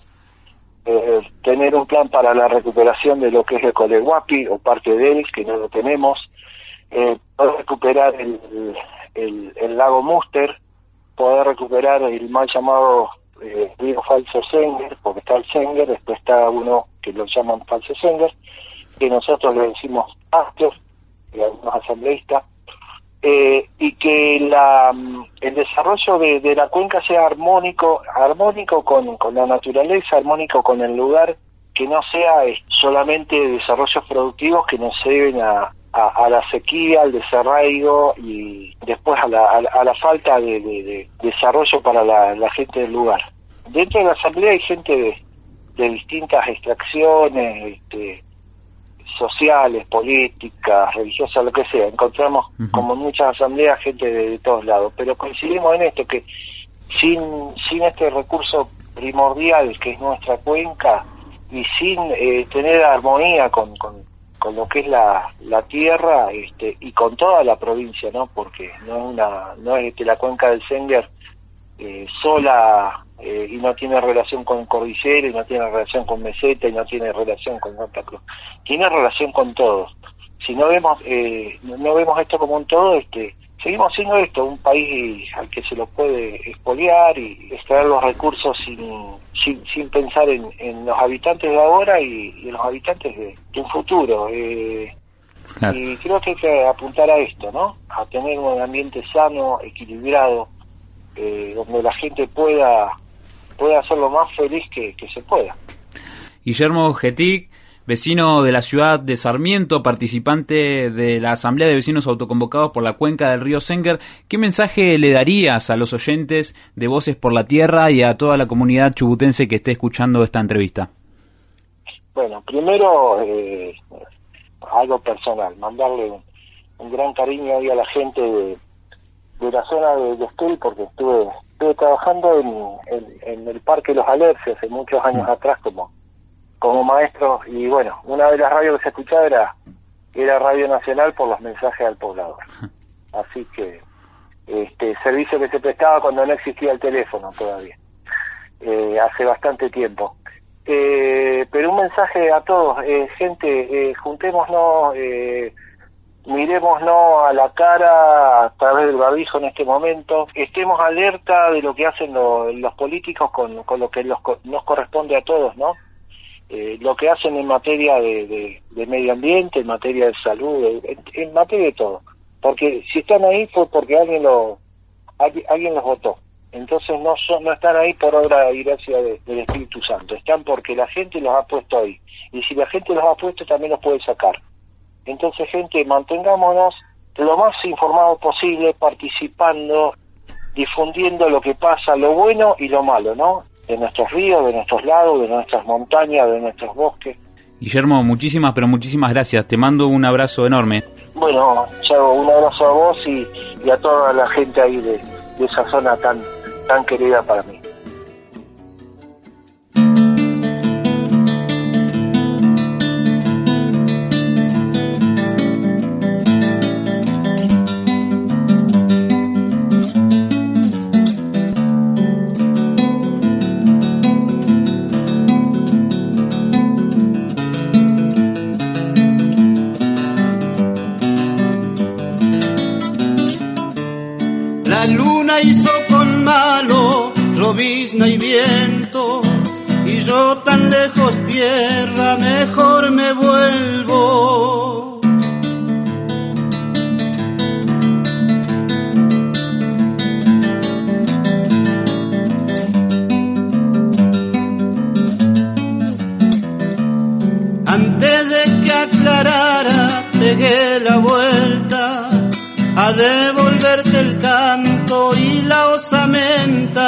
eh, tener un plan para la recuperación de lo que es el Coleguapi o parte de él, que no lo tenemos, eh, poder recuperar el, lago Muster, poder recuperar el mal llamado eh, río Falso Senger, porque está el Senger, después está uno que lo llaman Falso Senger, que nosotros le decimos Astor, y algunos asambleístas, eh, y que la, mm, el desarrollo de, la cuenca sea armónico, armónico con, con la naturaleza, armónico con el lugar, que no sea eh, solamente desarrollos productivos que nos lleven a, a, la sequía, al desarraigo y después a la, a, la falta de, desarrollo para la, gente del lugar. dentro de la asamblea hay gente de, de distintas extracciones, este, sociales, políticas, religiosas, lo que sea. Encontramos, como muchas asambleas, gente de, todos lados. Pero coincidimos en esto, que sin, sin este recurso primordial que es nuestra cuenca y sin eh, tener armonía con, con, con, lo que es la, la tierra este, y con toda la provincia, ¿no? Porque no es, una, no es que la cuenca del Senger eh, sola eh, y no tiene relación con Cordillera y no tiene relación con Meseta y no tiene relación con Santa Cruz. Tiene relación con todos. Si no vemos eh, no vemos esto como un todo, este seguimos siendo esto, un país al que se lo puede expoliar y extraer los recursos sin, sin, pensar en, los habitantes de ahora y, en los habitantes de, un futuro. Eh, y creo que hay que apuntar a esto, ¿no? A tener un ambiente sano, equilibrado, eh, donde la gente pueda, pueda ser lo más feliz que, que se pueda. Guillermo Getic, vecino de la ciudad de Sarmiento, participante de la Asamblea de Vecinos Autoconvocados por la cuenca del río Senger, ¿qué mensaje le darías a los oyentes de Voces por la Tierra y a toda la comunidad chubutense que esté escuchando esta entrevista? Bueno, primero, eh, algo personal, mandarle un, gran cariño a la gente de, la zona de, de Estel, porque estuve, estuve trabajando en, en, el Parque Los Alerces hace muchos años atrás como como maestro y bueno, una de las radios que se escuchaba era, era Radio Nacional por los mensajes al poblador. Así que este servicio que se prestaba cuando no existía el teléfono todavía, eh, hace bastante tiempo. Eh, pero un mensaje a todos, eh, gente, eh, juntémonos, mirémonos a la cara a través del barbijo en este momento, estemos alerta de lo que hacen los políticos con, con lo que nos corresponde a todos, ¿no? Eh, lo que hacen en materia de, medio ambiente, en materia de salud, en, materia de todo. Porque si están ahí fue porque alguien lo alguien los votó. Entonces no son, no están ahí por obra y gracia del Espíritu Santo, están porque la gente los ha puesto ahí. Y si la gente los ha puesto también los puede sacar. Entonces, gente, mantengámonos lo más informados posible, participando, difundiendo lo que pasa, lo bueno y lo malo, ¿no? de nuestros ríos, de nuestros lagos, de nuestras montañas, de nuestros bosques. Guillermo, muchísimas, pero muchísimas gracias. Te mando un abrazo enorme. Bueno, Chavo, un abrazo a vos y, a toda la gente ahí de, de esa zona tan, tan querida para mí. Y viento, y yo tan lejos tierra, mejor me vuelvo. Antes de que aclarara, pegué la vuelta a devolverte el canto y la osamenta.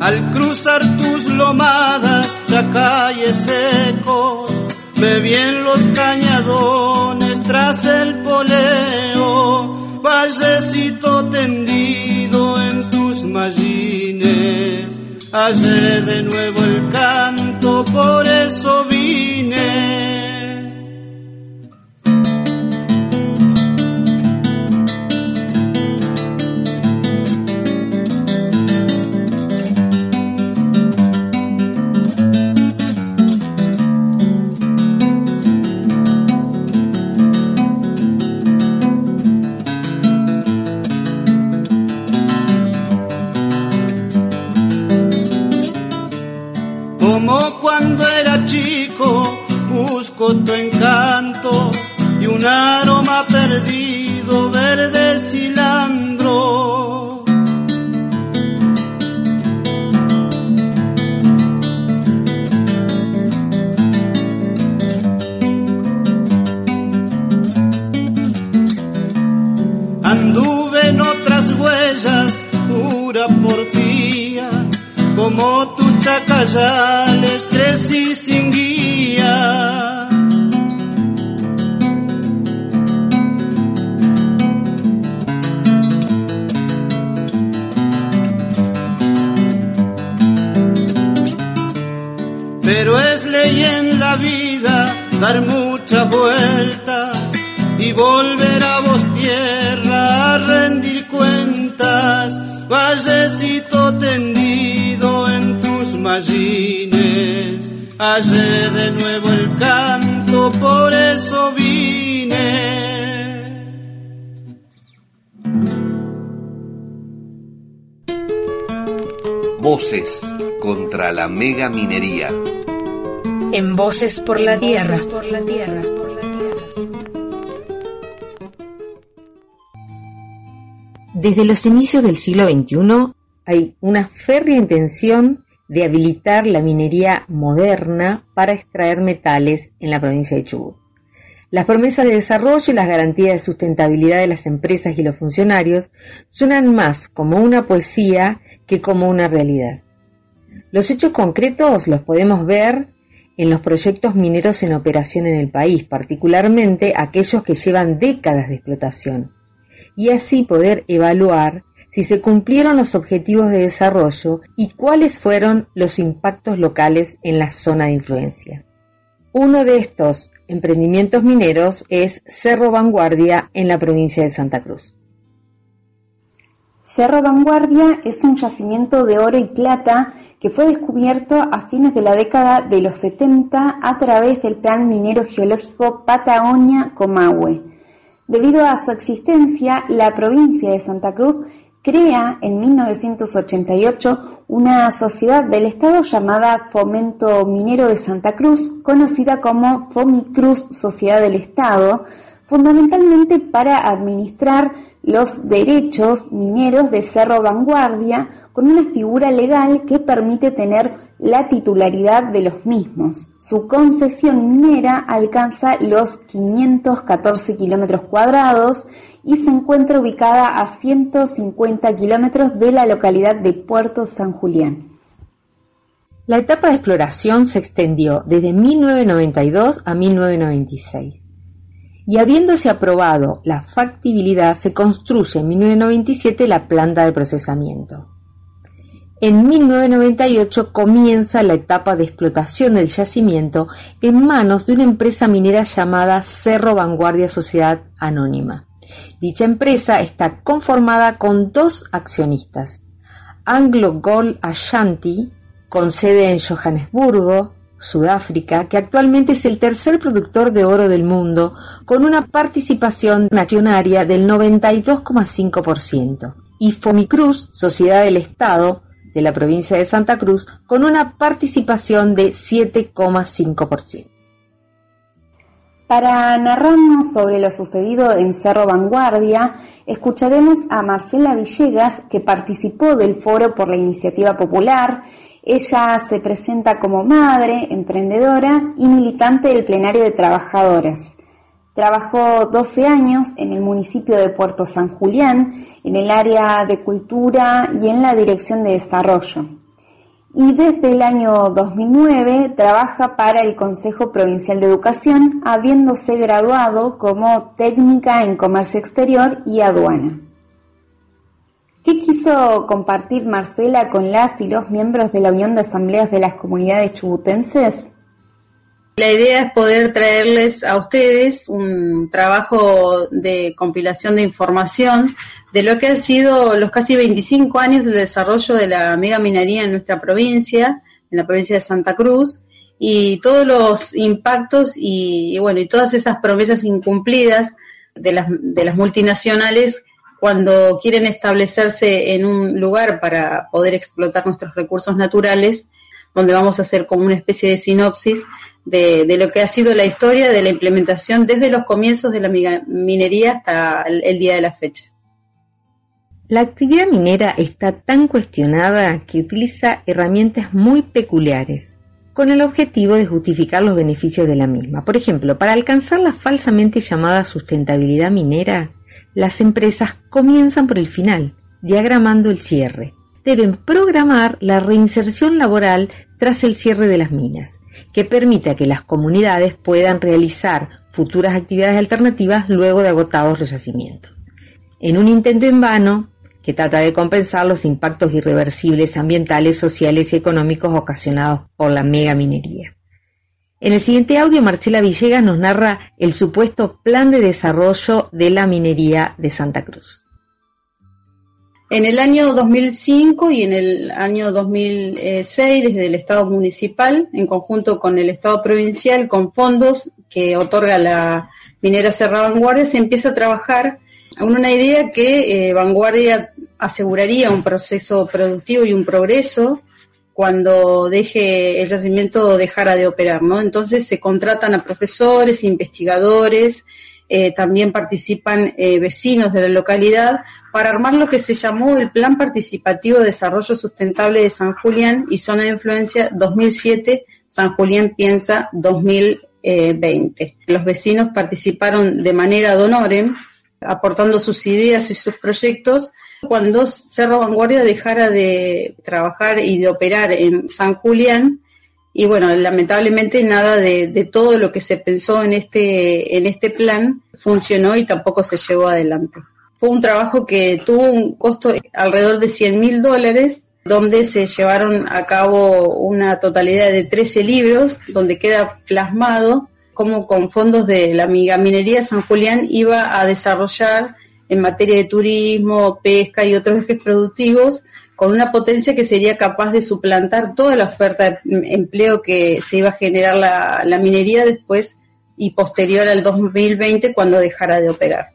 Al cruzar tus lomadas, chacayes secos, me bien los cañadones tras el poleo, vallecito tendido hallé de nuevo el canto, por eso vine. Tu encanto mega minería. En Voces por la Tierra. por la Tierra. Desde los inicios del siglo XXI hay una férrea intención de habilitar la minería moderna para extraer metales en la provincia de Chubut. Las promesas de desarrollo y las garantías de sustentabilidad de las empresas y los funcionarios suenan más como una poesía que como una realidad. Los hechos concretos los podemos ver en los proyectos mineros en operación en el país, particularmente aquellos que llevan décadas de explotación y así poder evaluar si se cumplieron los objetivos de desarrollo y cuáles fueron los impactos locales en la zona de influencia. Uno de estos emprendimientos mineros es Cerro Vanguardia en la provincia de Santa Cruz. Cerro Vanguardia es un yacimiento de oro y plata que fue descubierto a fines de la década de los 70 a través del Plan Minero Geológico Patagonia-Comahue Debido a su existencia, la provincia de Santa Cruz crea en 1988 una sociedad del Estado llamada Fomento Minero de Santa Cruz, conocida como Fomicruz Sociedad del Estado, fundamentalmente para administrar los derechos mineros de Cerro Vanguardia con una figura legal que permite tener la titularidad de los mismos. Su concesión minera alcanza los 514 kilómetros cuadrados y se encuentra ubicada a 150 kilómetros de la localidad de Puerto San Julián. La etapa de exploración se extendió desde 1992 a 1996 y habiéndose aprobado la factibilidad, se construye en 1997 la planta de procesamiento. En 1998 comienza la etapa de explotación del yacimiento en manos de una empresa minera llamada Cerro Vanguardia Sociedad Anónima. Dicha empresa está conformada con dos accionistas, Anglo Gold Ashanti, con sede en Johannesburgo, Sudáfrica, que actualmente es el tercer productor de oro del mundo, con una participación accionaria del 92,5%, y Fomicruz, sociedad del Estado de la provincia de Santa Cruz, con una participación de 7,5%. Para narrarnos sobre lo sucedido en Cerro Vanguardia, escucharemos a Marcela Villegas, que participó del foro por la iniciativa popular ella se presenta como madre, emprendedora y militante del plenario de trabajadoras. Trabajó 12 años en el municipio de Puerto San Julián, en el área de cultura y en la dirección de desarrollo. Y desde el año 2009 trabaja para el Consejo Provincial de Educación, habiéndose graduado como técnica en comercio exterior y aduana. ¿Qué quiso compartir Marcela con las y los miembros de la Unión de Asambleas de las Comunidades Chubutenses? La idea es poder traerles a ustedes un trabajo de compilación de información de lo que han sido los casi 25 años del desarrollo de la mega minería en nuestra provincia, en la provincia de Santa Cruz, y todos los impactos y, bueno, y todas esas promesas incumplidas de las, de las multinacionales cuando quieren establecerse en un lugar para poder explotar nuestros recursos naturales, donde vamos a hacer como una especie de sinopsis de, lo que ha sido la historia de la implementación desde los comienzos de la minería hasta el día de la fecha. La actividad minera está tan cuestionada que utiliza herramientas muy peculiares con el objetivo de justificar los beneficios de la misma. Por ejemplo, para alcanzar la falsamente llamada sustentabilidad minera, las empresas comienzan por el final, diagramando el cierre. Deben programar la reinserción laboral tras el cierre de las minas, que permita que las comunidades puedan realizar futuras actividades alternativas luego de agotados los yacimientos. En un intento en vano, que trata de compensar los impactos irreversibles ambientales, sociales y económicos ocasionados por la megaminería. En el siguiente audio, Marcela Villegas nos narra el supuesto plan de desarrollo de la minería de Santa Cruz. En el año 2005 y en el año 2006, desde el Estado municipal, en conjunto con el Estado provincial, con fondos que otorga la minera Serra Vanguardia, se empieza a trabajar en una idea que eh, Vanguardia aseguraría un proceso productivo y un progreso cuando deje el yacimiento dejara de operar, ¿no? Entonces se contratan a profesores, investigadores, eh, también participan eh, vecinos de la localidad para armar lo que se llamó el Plan Participativo de Desarrollo Sustentable de San Julián y Zona de Influencia 2007, San Julián Piensa 2020. Los vecinos participaron de manera honorem, aportando sus ideas y sus proyectos cuando Cerro Vanguardia dejara de trabajar y de operar en San Julián y bueno, lamentablemente nada de, todo lo que se pensó en este, en este plan funcionó y tampoco se llevó adelante. Fue un trabajo que tuvo un costo alrededor de 100 mil dólares, donde se llevaron a cabo una totalidad de 13 libros, donde queda plasmado cómo con fondos de la minería San Julián iba a desarrollar en materia de turismo, pesca y otros ejes productivos con una potencia que sería capaz de suplantar toda la oferta de empleo que se iba a generar la, minería después y posterior al 2020 cuando dejara de operar.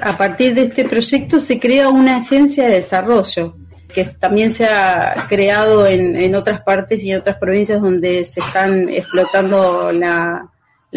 A partir de este proyecto se crea una agencia de desarrollo que también se ha creado en, otras partes y en otras provincias donde se están explotando la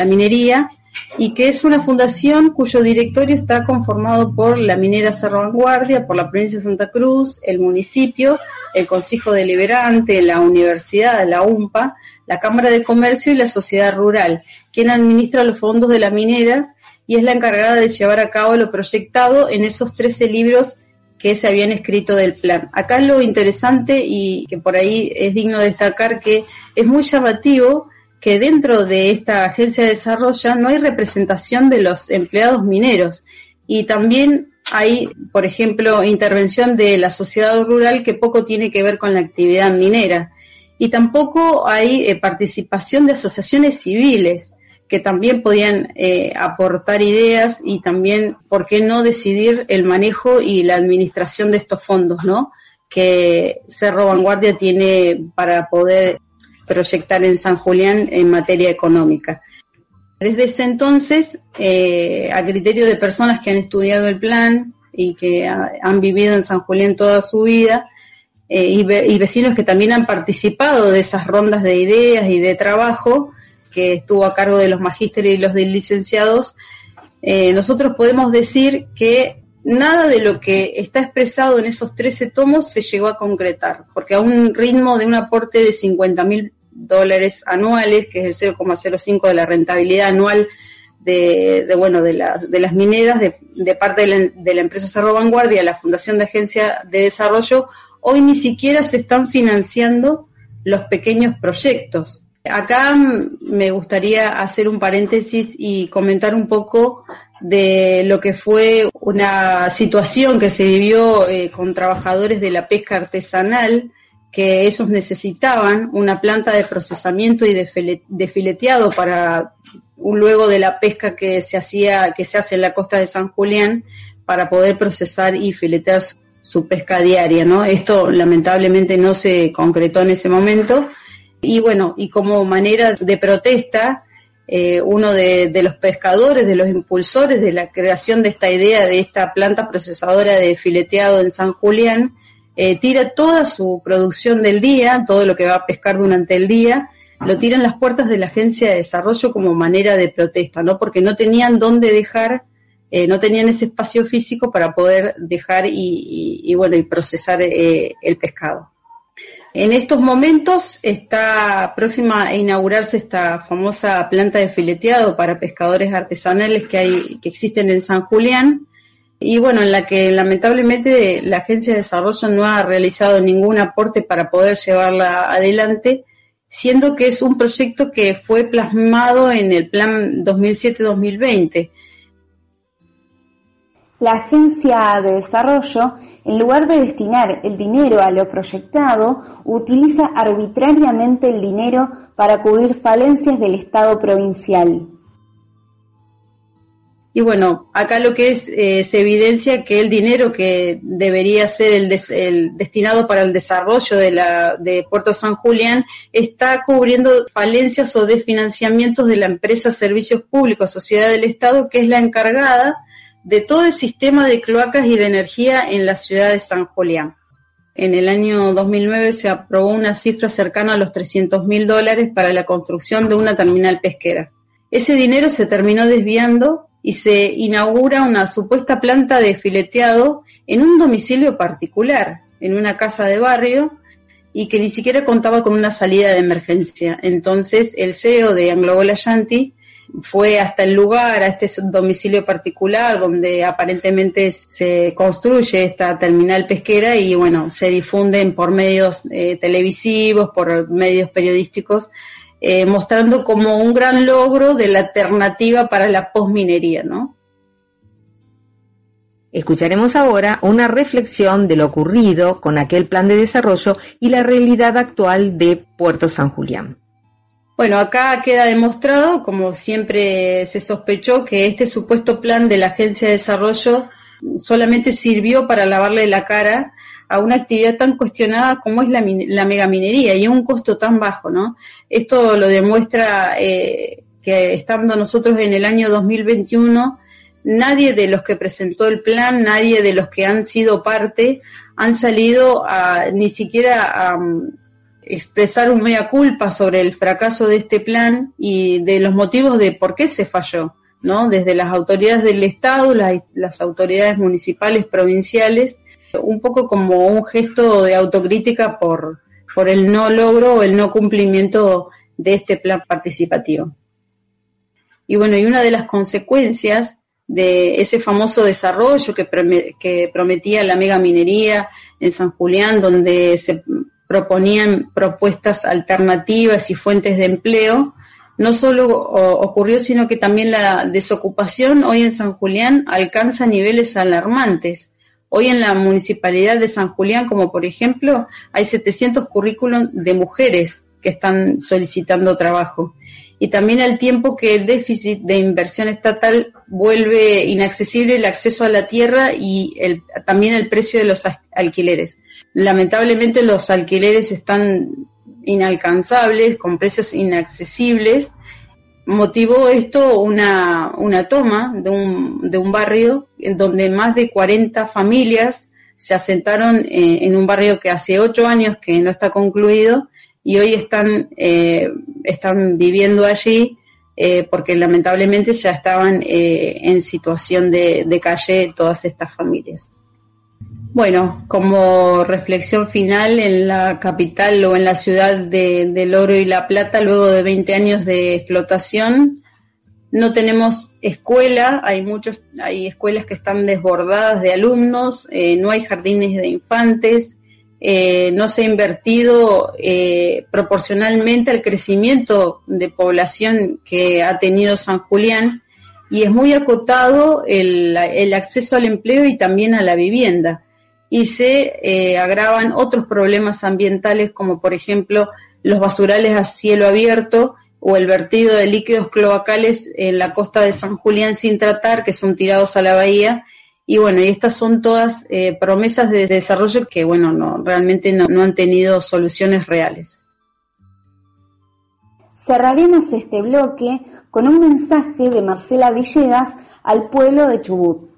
minería y que es una fundación cuyo directorio está conformado por la minera Cerro Vanguardia, por la provincia de Santa Cruz, el municipio, el Consejo Deliberante, la universidad, la UMPA, la Cámara de Comercio y la sociedad rural, quien administra los fondos de la minera y es la encargada de llevar a cabo lo proyectado en esos 13 libros que se habían escrito del plan. Acá lo interesante y que por ahí es digno destacar que es muy llamativo que dentro de esta agencia de desarrollo no hay representación de los empleados mineros y también hay, por ejemplo, intervención de la sociedad rural que poco tiene que ver con la actividad minera y tampoco hay eh, participación de asociaciones civiles que también podían eh, aportar ideas y también, ¿por qué no decidir el manejo y la administración de estos fondos, ¿no? que Cerro Vanguardia tiene para poder proyectar en San Julián en materia económica. Desde ese entonces, eh, a criterio de personas que han estudiado el plan y que han vivido en San Julián toda su vida, eh, y, vecinos que también han participado de esas rondas de ideas y de trabajo que estuvo a cargo de los magísteres y los licenciados, eh, nosotros podemos decir que nada de lo que está expresado en esos 13 tomos se llegó a concretar, porque a un ritmo de un aporte de 50 mil dólares anuales, que es el 0,05 de la rentabilidad anual de, bueno, de, las, de las mineras de, parte de la, empresa Cerro Vanguardia, la Fundación de Agencia de Desarrollo, hoy ni siquiera se están financiando los pequeños proyectos. Acá me gustaría hacer un paréntesis y comentar un poco de lo que fue una situación que se vivió eh, con trabajadores de la pesca artesanal, que esos necesitaban una planta de procesamiento y de, fileteado para luego de la pesca que se hacía, que se hace en la costa de San Julián, para poder procesar y filetear su, pesca diaria, ¿no? Esto lamentablemente no se concretó en ese momento. Y bueno, y como manera de protesta, eh, uno de, los pescadores, de los impulsores de la creación de esta idea de esta planta procesadora de fileteado en San Julián, eh, tira toda su producción del día, todo lo que va a pescar durante el día, lo tira en las puertas de la agencia de desarrollo como manera de protesta, ¿no? Porque no tenían dónde dejar, eh, no tenían ese espacio físico para poder dejar y, bueno, y procesar el pescado. En estos momentos está próxima a inaugurarse esta famosa planta de fileteado para pescadores artesanales que hay, que existen en San Julián, y bueno, en la que lamentablemente la Agencia de Desarrollo no ha realizado ningún aporte para poder llevarla adelante siendo que es un proyecto que fue plasmado en el Plan 2007-2020. La Agencia de Desarrollo, en lugar de destinar el dinero a lo proyectado, utiliza arbitrariamente el dinero para cubrir falencias del Estado provincial. Y bueno, acá lo que es, eh, se evidencia que el dinero que debería ser el, destinado para el desarrollo de, la, de Puerto San Julián está cubriendo falencias o desfinanciamientos de la empresa Servicios Públicos, Sociedad del Estado, que es la encargada de todo el sistema de cloacas y de energía en la ciudad de San Julián. En el año 2009 se aprobó una cifra cercana a los 300 mil dólares para la construcción de una terminal pesquera. Ese dinero se terminó desviando y se inaugura una supuesta planta de fileteado en un domicilio particular, en una casa de barrio, y que ni siquiera contaba con una salida de emergencia. Entonces el CEO de Anglo Yanti fue hasta el lugar, a este domicilio particular donde aparentemente se construye esta terminal pesquera y bueno, se difunden por medios eh, televisivos, por medios periodísticos eh, mostrando como un gran logro de la alternativa para la posminería, ¿no? Escucharemos ahora una reflexión de lo ocurrido con aquel plan de desarrollo y la realidad actual de Puerto San Julián. Bueno, acá queda demostrado, como siempre se sospechó, que este supuesto plan de la Agencia de Desarrollo solamente sirvió para lavarle la cara a una actividad tan cuestionada como es la, la megaminería y a un costo tan bajo, ¿no? Esto lo demuestra eh, que estando nosotros en el año 2021, nadie de los que presentó el plan, nadie de los que han sido parte, han salido a ni siquiera a expresar un mea culpa sobre el fracaso de este plan y de los motivos de por qué se falló, ¿no? Desde las autoridades del Estado, las autoridades municipales, provinciales, un poco como un gesto de autocrítica por, por el no logro o el no cumplimiento de este plan participativo. Y bueno, y una de las consecuencias de ese famoso desarrollo que, que prometía la mega minería en San Julián, donde se proponían propuestas alternativas y fuentes de empleo, no solo ocurrió, sino que también la desocupación hoy en San Julián alcanza niveles alarmantes. Hoy en la municipalidad de San Julián, como por ejemplo, hay 700 currículums de mujeres que están solicitando trabajo. Y también al tiempo que el déficit de inversión estatal vuelve inaccesible el acceso a la tierra y también el precio de los alquileres. Lamentablemente los alquileres están inalcanzables, con precios inaccesibles motivó esto una, una toma de un, de un barrio en donde más de 40 familias se asentaron eh, en un barrio que hace ocho años que no está concluido y hoy están, eh, están viviendo allí eh, porque lamentablemente ya estaban en situación de calle todas estas familias. Bueno, como reflexión final, en la capital o en la ciudad de, del Oro y La Plata, luego de 20 años de explotación, no tenemos escuela, hay muchos, hay escuelas que están desbordadas de alumnos, eh, no hay jardines de infantes, eh, no se ha invertido eh, proporcionalmente al crecimiento de población que ha tenido San Julián y es muy acotado el, el acceso al empleo y también a la vivienda y se eh, agravan otros problemas ambientales como por ejemplo los basurales a cielo abierto o el vertido de líquidos cloacales en la costa de San Julián sin tratar que son tirados a la bahía y bueno, y estas son todas eh, promesas de desarrollo que bueno, no, realmente no, no han tenido soluciones reales. Cerraremos este bloque con un mensaje de Marcela Villegas al pueblo de Chubut.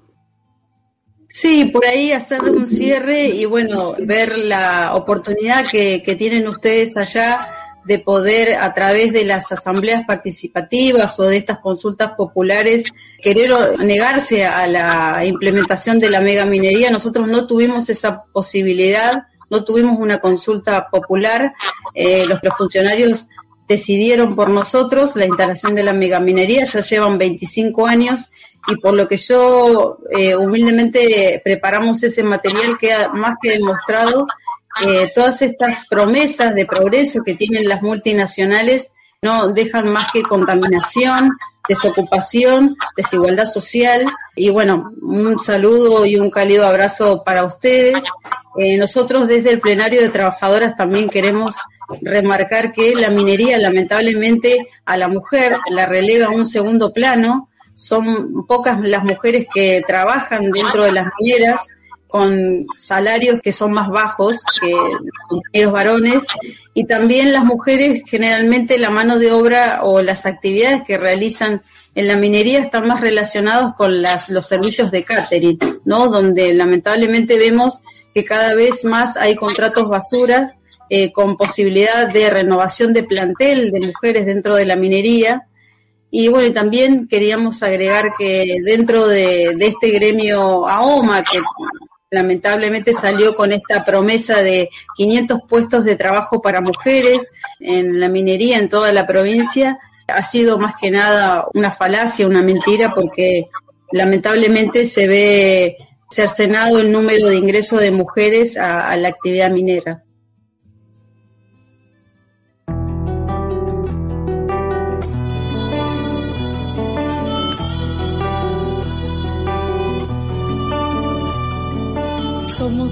Sí, por ahí hacer un cierre y bueno, ver la oportunidad que, tienen ustedes allá de poder a través de las asambleas participativas o de estas consultas populares querer negarse a la implementación de la mega minería. Nosotros no tuvimos esa posibilidad, no tuvimos una consulta popular. Eh, los, los funcionarios decidieron por nosotros la instalación de la megaminería, ya llevan 25 años y por lo que yo eh, humildemente preparamos ese material, queda más que demostrado eh, todas estas promesas de progreso que tienen las multinacionales no dejan más que contaminación, desocupación, desigualdad social. Y bueno, un saludo y un cálido abrazo para ustedes. Eh, nosotros desde el plenario de trabajadoras también queremos remarcar que la minería lamentablemente a la mujer la relega a un segundo plano. Son pocas las mujeres que trabajan dentro de las mineras con salarios que son más bajos que los varones y también las mujeres generalmente la mano de obra o las actividades que realizan en la minería están más relacionados con las, los servicios de catering, ¿no? Donde lamentablemente vemos que cada vez más hay contratos basuras eh, con posibilidad de renovación de plantel de mujeres dentro de la minería. Y bueno, también queríamos agregar que dentro de, este gremio AOMA, que lamentablemente salió con esta promesa de 500 puestos de trabajo para mujeres en la minería en toda la provincia. Ha sido más que nada una falacia, una mentira, porque lamentablemente se ve cercenado el número de ingresos de mujeres a la actividad minera.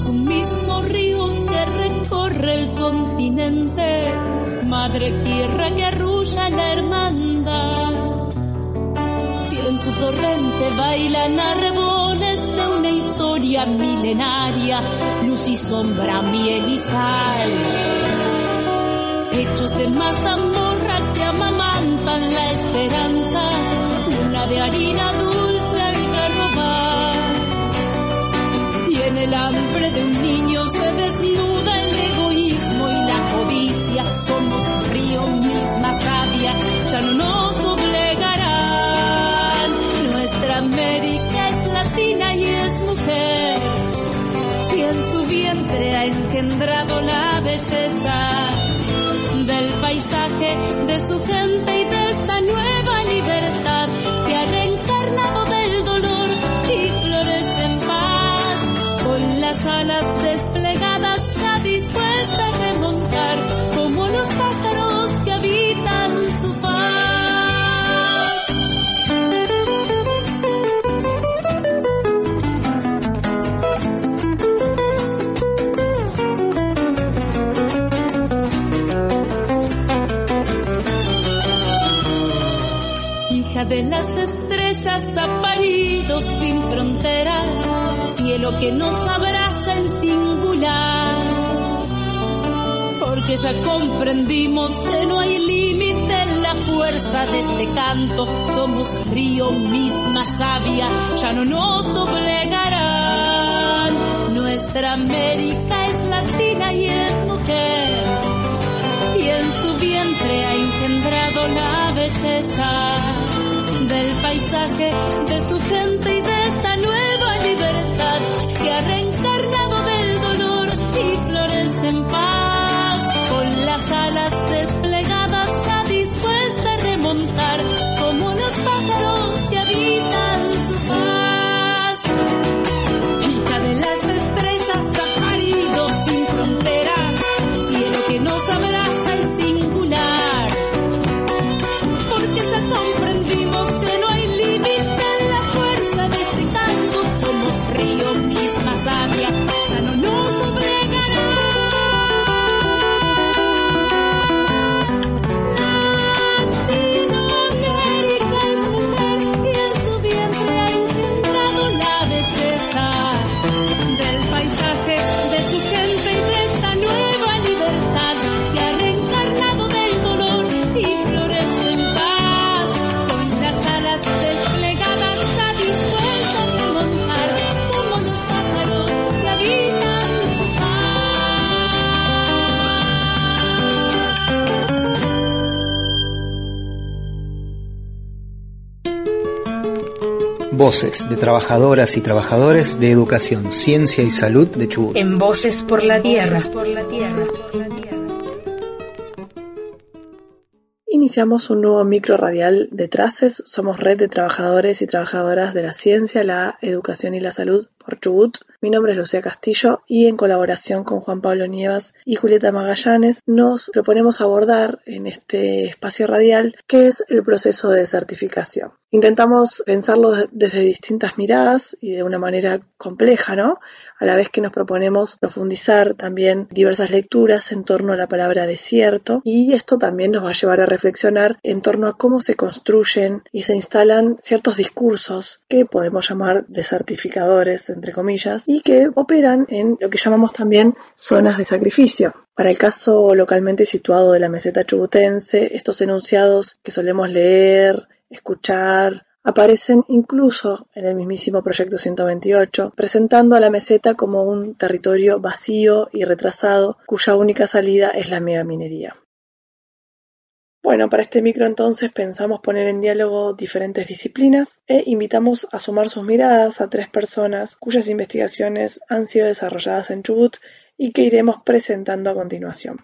Un mismo río que recorre el continente, madre tierra que arrulla la hermandad. Y en su torrente bailan arrebones de una historia milenaria, luz y sombra, miel y sal. Hechos de mazamorra que amamantan la esperanza, una de harina dulce el hambre de un niño se desnuda el egoísmo y la codicia. Somos río, misma sabia, ya no nos doblegarán. Nuestra América es latina y es mujer. Y en su vientre ha engendrado cielo que nos abraza en singular. Porque ya comprendimos que no hay límite en la fuerza de este canto, somos río misma sabia, ya no nos doblegarán. Nuestra América es latina y es mujer y en su vientre ha engendrado la belleza del paisaje, de su gente y Voces de trabajadoras y trabajadores de educación, ciencia y salud de Chubut. En Voces por la Tierra. Iniciamos un nuevo micro radial de Traces. Somos red de trabajadores y trabajadoras de la ciencia, la educación y la salud por Chubut. Mi nombre es Lucía Castillo y en colaboración con Juan Pablo Nievas y Julieta Magallanes nos proponemos abordar en este espacio radial qué es el proceso de desertificación. Intentamos pensarlo desde distintas miradas y de una manera compleja, ¿no? A la vez que nos proponemos profundizar también diversas lecturas en torno a la palabra desierto y esto también nos va a llevar a reflexionar en torno a cómo se construyen y se instalan ciertos discursos que podemos llamar desertificadores, entre comillas, y que operan en lo que llamamos también zonas de sacrificio. Para el caso localmente situado de la meseta chubutense, estos enunciados que solemos leer, escuchar, aparecen incluso en el mismísimo Proyecto 128, presentando a la meseta como un territorio vacío y retrasado, cuya única salida es la megaminería. Bueno, para este micro entonces pensamos poner en diálogo diferentes disciplinas e invitamos a sumar sus miradas a tres personas cuyas investigaciones han sido desarrolladas en Chubut y que iremos presentando a continuación.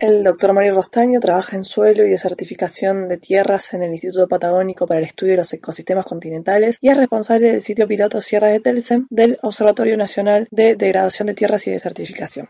El doctor Mario Rostaño trabaja en suelo y desertificación de tierras en el Instituto Patagónico para el Estudio de los Ecosistemas Continentales y es responsable del sitio piloto Sierra de Telsen del Observatorio Nacional de Degradación de Tierras y Desertificación.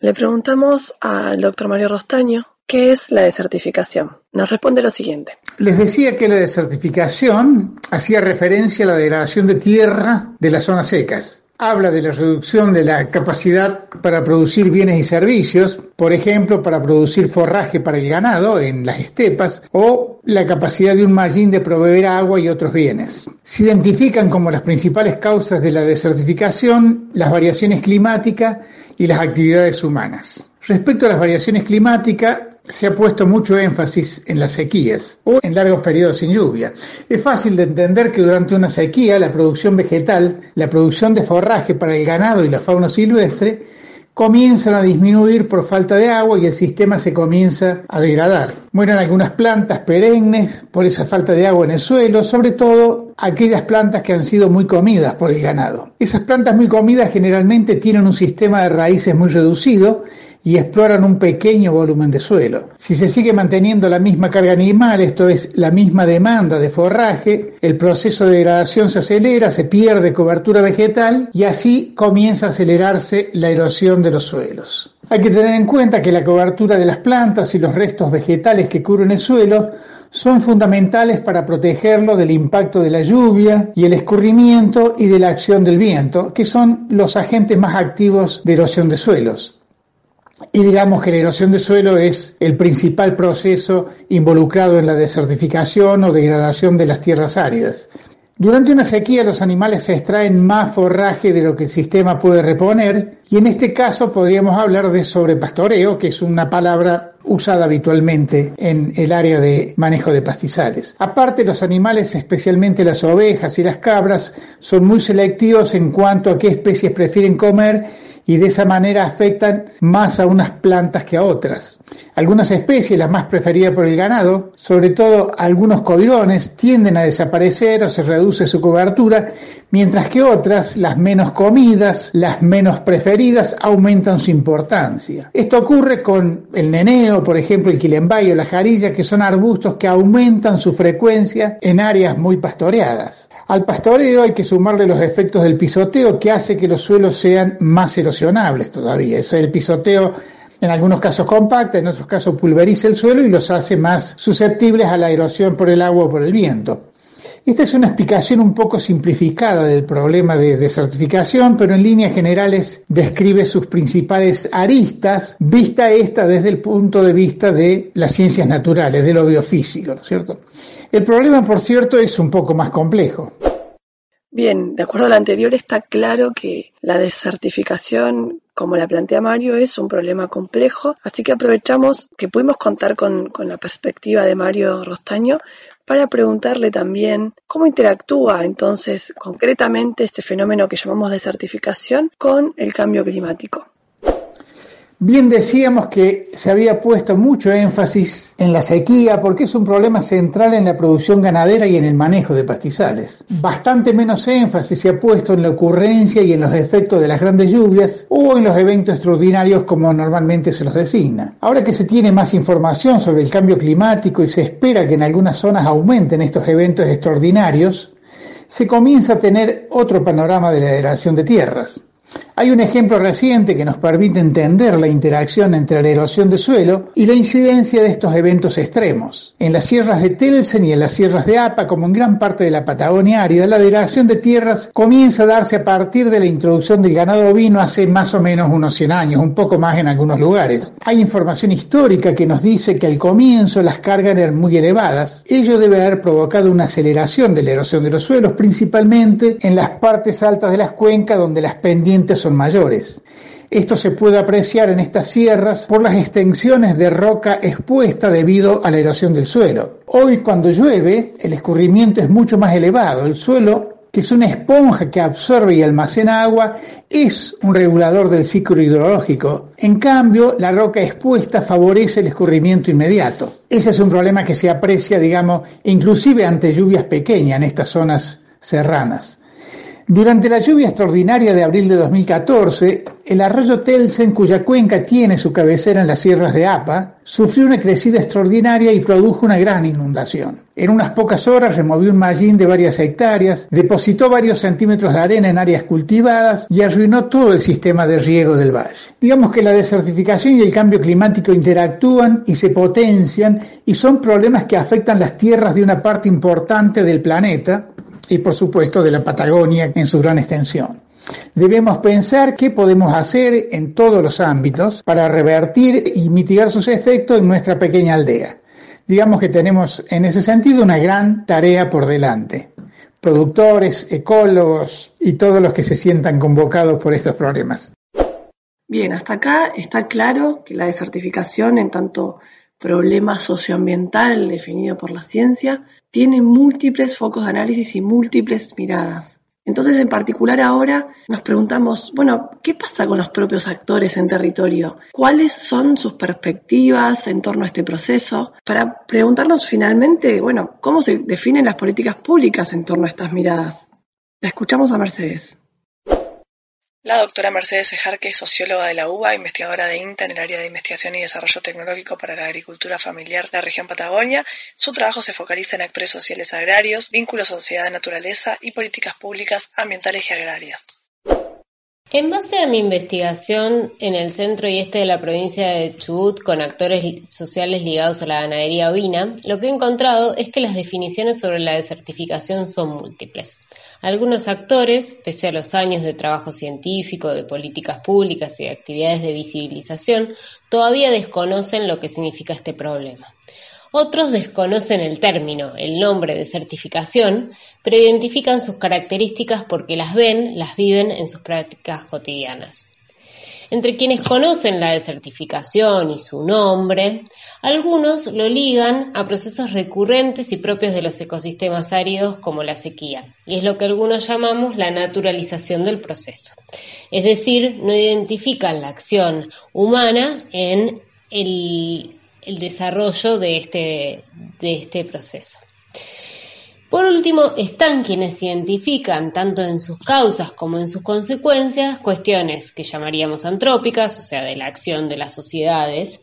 Le preguntamos al doctor Mario Rostaño ¿Qué es la desertificación? Nos responde lo siguiente. Les decía que la desertificación hacía referencia a la degradación de tierra de las zonas secas. Habla de la reducción de la capacidad para producir bienes y servicios, por ejemplo, para producir forraje para el ganado en las estepas, o la capacidad de un mallín de proveer agua y otros bienes. Se identifican como las principales causas de la desertificación las variaciones climáticas y las actividades humanas. Respecto a las variaciones climáticas, se ha puesto mucho énfasis en las sequías o en largos periodos sin lluvia. Es fácil de entender que durante una sequía la producción vegetal, la producción de forraje para el ganado y la fauna silvestre comienzan a disminuir por falta de agua y el sistema se comienza a degradar. Mueren algunas plantas perennes por esa falta de agua en el suelo, sobre todo aquellas plantas que han sido muy comidas por el ganado. Esas plantas muy comidas generalmente tienen un sistema de raíces muy reducido y exploran un pequeño volumen de suelo. Si se sigue manteniendo la misma carga animal, esto es, la misma demanda de forraje, el proceso de degradación se acelera, se pierde cobertura vegetal y así comienza a acelerarse la erosión de los suelos. Hay que tener en cuenta que la cobertura de las plantas y los restos vegetales que cubren el suelo son fundamentales para protegerlo del impacto de la lluvia y el escurrimiento y de la acción del viento, que son los agentes más activos de erosión de suelos. Y digamos que la erosión de suelo es el principal proceso involucrado en la desertificación o degradación de las tierras áridas. Durante una sequía los animales se extraen más forraje de lo que el sistema puede reponer y en este caso podríamos hablar de sobrepastoreo, que es una palabra usada habitualmente en el área de manejo de pastizales. Aparte, los animales, especialmente las ovejas y las cabras, son muy selectivos en cuanto a qué especies prefieren comer y de esa manera afectan más a unas plantas que a otras. Algunas especies, las más preferidas por el ganado, sobre todo algunos codirones, tienden a desaparecer o se reduce su cobertura, mientras que otras, las menos comidas, las menos preferidas, aumentan su importancia. Esto ocurre con el neneo, por ejemplo, el quilembayo la jarilla, que son arbustos que aumentan su frecuencia en áreas muy pastoreadas. Al pastoreo hay que sumarle los efectos del pisoteo que hace que los suelos sean más todavía. Eso, el pisoteo en algunos casos compacta, en otros casos pulveriza el suelo y los hace más susceptibles a la erosión por el agua o por el viento. Esta es una explicación un poco simplificada del problema de desertificación, pero en líneas generales describe sus principales aristas, vista esta desde el punto de vista de las ciencias naturales, de lo biofísico, ¿no es cierto? El problema, por cierto, es un poco más complejo. Bien, de acuerdo a lo anterior, está claro que la desertificación, como la plantea Mario, es un problema complejo, así que aprovechamos que pudimos contar con, con la perspectiva de Mario Rostaño para preguntarle también cómo interactúa entonces concretamente este fenómeno que llamamos desertificación con el cambio climático. Bien decíamos que se había puesto mucho énfasis en la sequía porque es un problema central en la producción ganadera y en el manejo de pastizales. Bastante menos énfasis se ha puesto en la ocurrencia y en los efectos de las grandes lluvias o en los eventos extraordinarios como normalmente se los designa. Ahora que se tiene más información sobre el cambio climático y se espera que en algunas zonas aumenten estos eventos extraordinarios, se comienza a tener otro panorama de la erosión de tierras. Hay un ejemplo reciente que nos permite entender la interacción entre la erosión de suelo y la incidencia de estos eventos extremos. En las sierras de Telsen y en las sierras de Apa, como en gran parte de la Patagonia árida, la degradación de tierras comienza a darse a partir de la introducción del ganado ovino hace más o menos unos 100 años, un poco más en algunos lugares. Hay información histórica que nos dice que al comienzo las cargas eran muy elevadas. Ello debe haber provocado una aceleración de la erosión de los suelos, principalmente en las partes altas de las cuencas donde las pendientes son mayores. Esto se puede apreciar en estas sierras por las extensiones de roca expuesta debido a la erosión del suelo. Hoy cuando llueve el escurrimiento es mucho más elevado. El suelo, que es una esponja que absorbe y almacena agua, es un regulador del ciclo hidrológico. En cambio, la roca expuesta favorece el escurrimiento inmediato. Ese es un problema que se aprecia, digamos, inclusive ante lluvias pequeñas en estas zonas serranas. Durante la lluvia extraordinaria de abril de 2014, el arroyo Telsen, cuya cuenca tiene su cabecera en las sierras de Apa, sufrió una crecida extraordinaria y produjo una gran inundación. En unas pocas horas removió un mallín de varias hectáreas, depositó varios centímetros de arena en áreas cultivadas y arruinó todo el sistema de riego del valle. Digamos que la desertificación y el cambio climático interactúan y se potencian y son problemas que afectan las tierras de una parte importante del planeta, y por supuesto de la Patagonia en su gran extensión. Debemos pensar qué podemos hacer en todos los ámbitos para revertir y mitigar sus efectos en nuestra pequeña aldea. Digamos que tenemos en ese sentido una gran tarea por delante. Productores, ecólogos y todos los que se sientan convocados por estos problemas. Bien, hasta acá está claro que la desertificación en tanto problema socioambiental definido por la ciencia tiene múltiples focos de análisis y múltiples miradas. Entonces, en particular ahora nos preguntamos, bueno, ¿qué pasa con los propios actores en territorio? ¿Cuáles son sus perspectivas en torno a este proceso? Para preguntarnos finalmente, bueno, ¿cómo se definen las políticas públicas en torno a estas miradas? La escuchamos a Mercedes. La doctora Mercedes Ejarque es socióloga de la UBA, investigadora de INTA en el área de investigación y desarrollo tecnológico para la agricultura familiar de la región Patagonia. Su trabajo se focaliza en actores sociales agrarios, vínculos sociedad-naturaleza y políticas públicas ambientales y agrarias. En base a mi investigación en el centro y este de la provincia de Chubut con actores sociales ligados a la ganadería ovina, lo que he encontrado es que las definiciones sobre la desertificación son múltiples. Algunos actores, pese a los años de trabajo científico, de políticas públicas y de actividades de visibilización, todavía desconocen lo que significa este problema. Otros desconocen el término, el nombre de certificación, pero identifican sus características porque las ven, las viven en sus prácticas cotidianas. Entre quienes conocen la desertificación y su nombre, algunos lo ligan a procesos recurrentes y propios de los ecosistemas áridos como la sequía, y es lo que algunos llamamos la naturalización del proceso. Es decir, no identifican la acción humana en el, desarrollo de este, de este proceso. Por último, están quienes identifican, tanto en sus causas como en sus consecuencias, cuestiones que llamaríamos antrópicas, o sea, de la acción de las sociedades,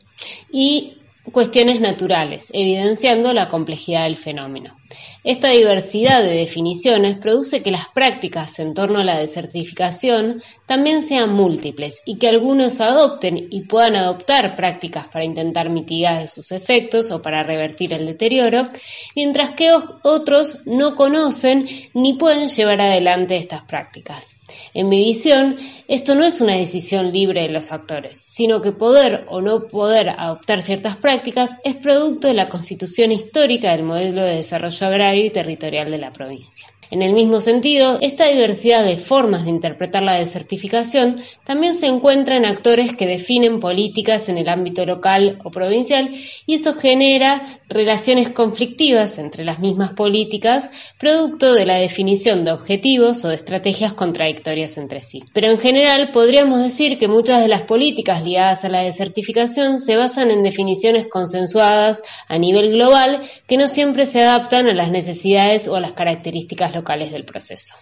y cuestiones naturales, evidenciando la complejidad del fenómeno. Esta diversidad de definiciones produce que las prácticas en torno a la desertificación también sean múltiples y que algunos adopten y puedan adoptar prácticas para intentar mitigar sus efectos o para revertir el deterioro, mientras que otros no conocen ni pueden llevar adelante estas prácticas. En mi visión, esto no es una decisión libre de los actores, sino que poder o no poder adoptar ciertas prácticas es producto de la constitución histórica del modelo de desarrollo agrario y territorial de la provincia. En el mismo sentido, esta diversidad de formas de interpretar la desertificación también se encuentra en actores que definen políticas en el ámbito local o provincial y eso genera relaciones conflictivas entre las mismas políticas, producto de la definición de objetivos o de estrategias contradictorias entre sí. Pero en general podríamos decir que muchas de las políticas ligadas a la desertificación se basan en definiciones consensuadas a nivel global que no siempre se adaptan a las necesidades o a las características locales del proceso.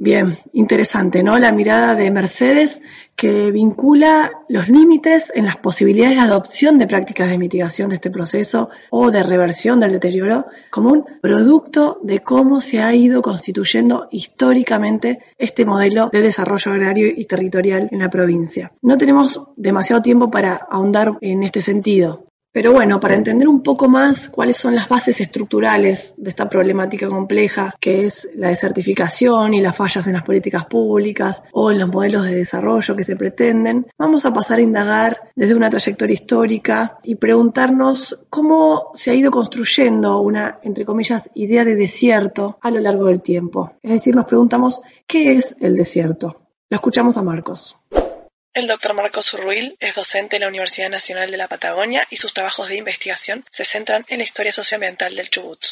Bien, interesante, ¿no? La mirada de Mercedes que vincula los límites en las posibilidades de adopción de prácticas de mitigación de este proceso o de reversión del deterioro como un producto de cómo se ha ido constituyendo históricamente este modelo de desarrollo agrario y territorial en la provincia. No tenemos demasiado tiempo para ahondar en este sentido, pero bueno, para entender un poco más cuáles son las bases estructurales de esta problemática compleja, que es la desertificación y las fallas en las políticas públicas o en los modelos de desarrollo que se pretenden, vamos a pasar a indagar desde una trayectoria histórica y preguntarnos cómo se ha ido construyendo una, entre comillas, idea de desierto a lo largo del tiempo. Es decir, nos preguntamos, ¿qué es el desierto? Lo escuchamos a Marcos. El doctor Marcos Urruil es docente en la Universidad Nacional de la Patagonia y sus trabajos de investigación se centran en la historia socioambiental del Chubut.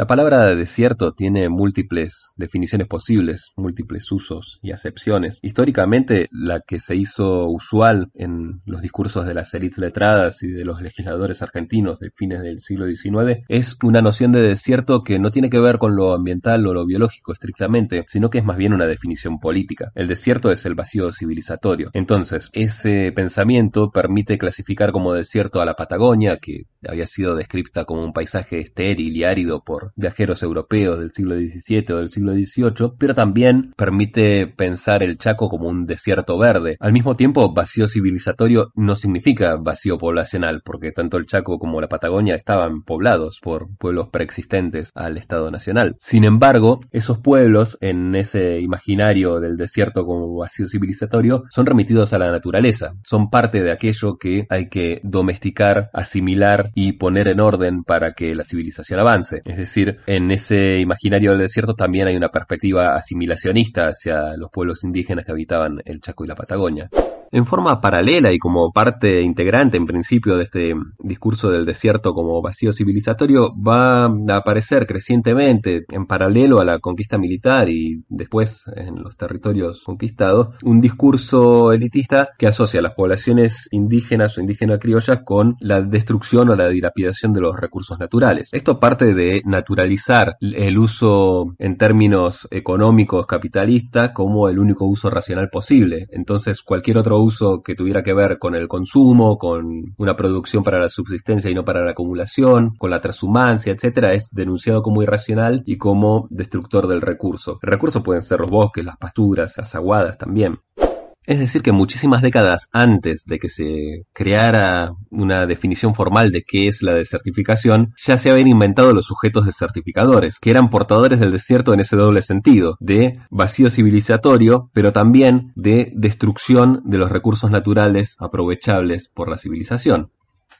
La palabra desierto tiene múltiples definiciones posibles, múltiples usos y acepciones. Históricamente, la que se hizo usual en los discursos de las élites letradas y de los legisladores argentinos de fines del siglo XIX es una noción de desierto que no tiene que ver con lo ambiental o lo biológico estrictamente, sino que es más bien una definición política. El desierto es el vacío civilizatorio. Entonces, ese pensamiento permite clasificar como desierto a la Patagonia, que había sido descrita como un paisaje estéril y árido por viajeros europeos del siglo XVII o del siglo XVIII, pero también permite pensar el Chaco como un desierto verde. Al mismo tiempo, vacío civilizatorio no significa vacío poblacional, porque tanto el Chaco como la Patagonia estaban poblados por pueblos preexistentes al Estado Nacional. Sin embargo, esos pueblos, en ese imaginario del desierto como vacío civilizatorio, son remitidos a la naturaleza, son parte de aquello que hay que domesticar, asimilar y poner en orden para que la civilización avance. Es decir, en ese imaginario del desierto también hay una perspectiva asimilacionista hacia los pueblos indígenas que habitaban el Chaco y la Patagonia en forma paralela y como parte integrante en principio de este discurso del desierto como vacío civilizatorio, va a aparecer crecientemente en paralelo a la conquista militar y después en los territorios conquistados, un discurso elitista que asocia a las poblaciones indígenas o indígenas criollas con la destrucción o la dilapidación de los recursos naturales. Esto parte de naturalizar el uso en términos económicos capitalistas como el único uso racional posible. Entonces cualquier otro uso que tuviera que ver con el consumo, con una producción para la subsistencia y no para la acumulación, con la transhumancia, etcétera, es denunciado como irracional y como destructor del recurso. El recurso pueden ser los bosques, las pasturas, las aguadas también. Es decir, que muchísimas décadas antes de que se creara una definición formal de qué es la desertificación, ya se habían inventado los sujetos desertificadores, que eran portadores del desierto en ese doble sentido, de vacío civilizatorio, pero también de destrucción de los recursos naturales aprovechables por la civilización.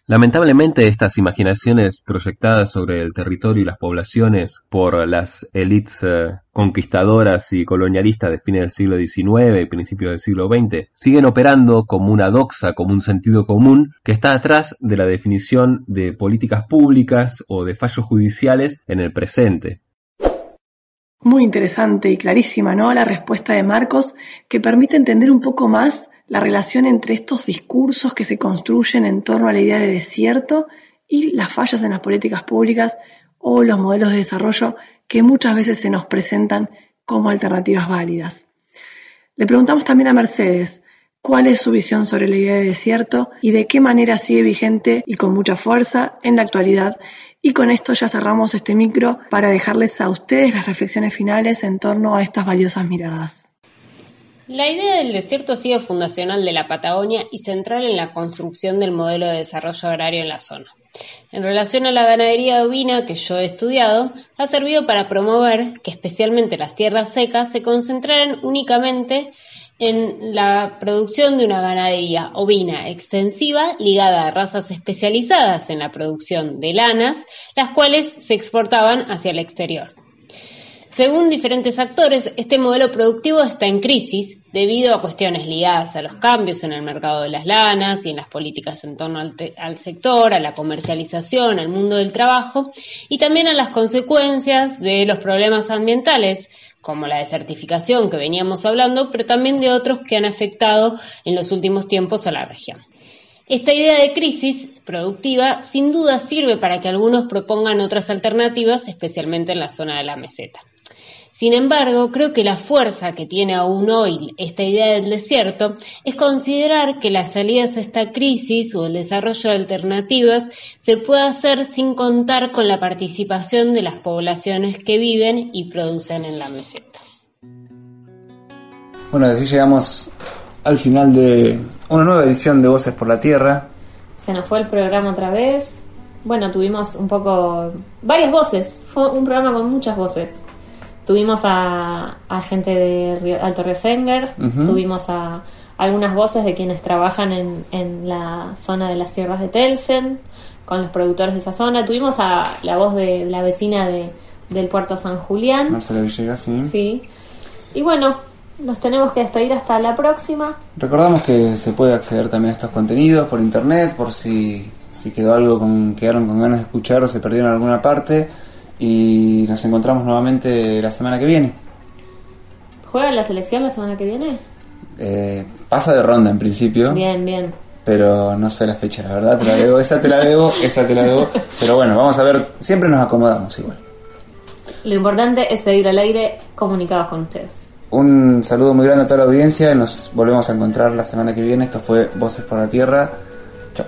Lamentablemente estas imaginaciones proyectadas sobre el territorio y las poblaciones por las élites eh, conquistadoras y colonialistas de fines del siglo XIX y principios del siglo XX siguen operando como una doxa, como un sentido común que está atrás de la definición de políticas públicas o de fallos judiciales en el presente. Muy interesante y clarísima, ¿no? La respuesta de Marcos que permite entender un poco más la relación entre estos discursos que se construyen en torno a la idea de desierto y las fallas en las políticas públicas o los modelos de desarrollo que muchas veces se nos presentan como alternativas válidas. Le preguntamos también a Mercedes cuál es su visión sobre la idea de desierto y de qué manera sigue vigente y con mucha fuerza en la actualidad. Y con esto ya cerramos este micro para dejarles a ustedes las reflexiones finales en torno a estas valiosas miradas. La idea del desierto ha sido fundacional de la Patagonia y central en la construcción del modelo de desarrollo agrario en la zona. En relación a la ganadería ovina que yo he estudiado, ha servido para promover que especialmente las tierras secas se concentraran únicamente en la producción de una ganadería ovina extensiva ligada a razas especializadas en la producción de lanas, las cuales se exportaban hacia el exterior. Según diferentes actores, este modelo productivo está en crisis debido a cuestiones ligadas a los cambios en el mercado de las lanas y en las políticas en torno al, sector, a la comercialización, al mundo del trabajo y también a las consecuencias de los problemas ambientales como la desertificación que veníamos hablando, pero también de otros que han afectado en los últimos tiempos a la región. Esta idea de crisis productiva sin duda sirve para que algunos propongan otras alternativas, especialmente en la zona de la meseta. Sin embargo, creo que la fuerza que tiene aún hoy esta idea del desierto es considerar que las salidas a esta crisis o el desarrollo de alternativas se puede hacer sin contar con la participación de las poblaciones que viven y producen en la meseta. Bueno, así llegamos al final de una nueva edición de Voces por la Tierra. Se nos fue el programa otra vez. Bueno, tuvimos un poco varias voces. Fue un programa con muchas voces. Tuvimos a, a gente de Río- Alto Río tuvimos a algunas voces de quienes trabajan en, en la zona de las sierras de Telsen, con los productores de esa zona. Tuvimos a la voz de la vecina de, del puerto San Julián. Marcela Villegas, sí. Sí. Y bueno, nos tenemos que despedir hasta la próxima. Recordamos que se puede acceder también a estos contenidos por internet, por si, si quedó algo con, quedaron con ganas de escuchar o se perdieron alguna parte. Y nos encontramos nuevamente la semana que viene. ¿Juega la selección la semana que viene? Eh, pasa de ronda en principio, Bien, bien. pero no sé la fecha, la verdad, te la debo, esa te la debo, esa te la debo. Pero bueno, vamos a ver, siempre nos acomodamos igual. Lo importante es seguir al aire comunicados con ustedes. Un saludo muy grande a toda la audiencia, nos volvemos a encontrar la semana que viene. Esto fue Voces por la Tierra. Chao.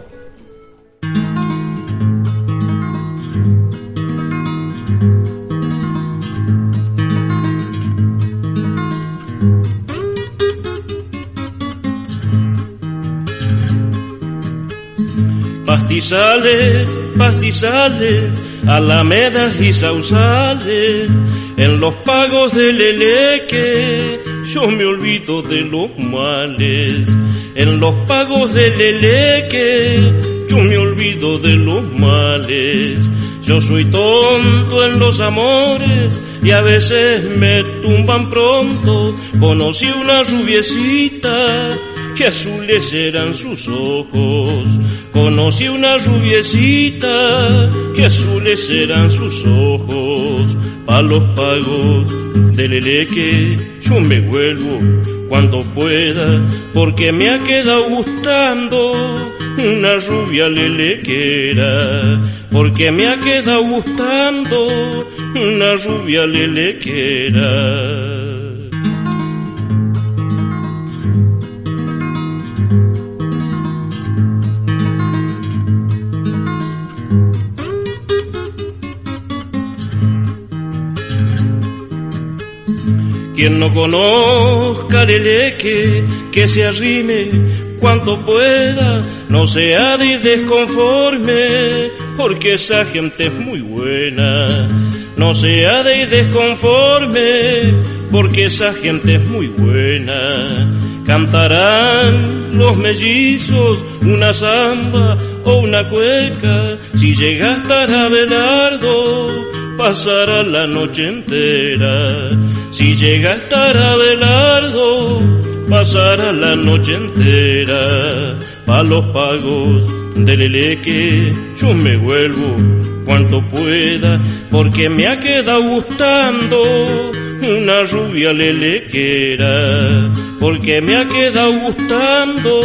Pastizales, pastizales, alamedas y sausales, en los pagos del Eleque yo me olvido de los males. En los pagos del Eleque yo me olvido de los males. Yo soy tonto en los amores y a veces me tumban pronto. Conocí una rubiecita que azules eran sus ojos. Conocí una rubiecita que azules eran sus ojos. Pa' los pagos del eleque yo me vuelvo cuando pueda, porque me ha quedado gustando una rubia lelequera, porque me ha quedado gustando una rubia lelequera. Quien no conozca el eleque, que se arrime cuanto pueda, no sea de ir desconforme, porque esa gente es muy buena. No sea de ir desconforme, porque esa gente es muy buena. Cantarán los mellizos una samba o una cueca, si llega a estar Abelardo, pasará la noche entera. Si llega a estar Abelardo, pasará la noche entera. Pa' los pagos del eleque yo me vuelvo cuanto pueda, porque me ha quedado gustando una rubia lelequera, porque me ha quedado gustando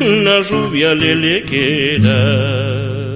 una rubia lelequera.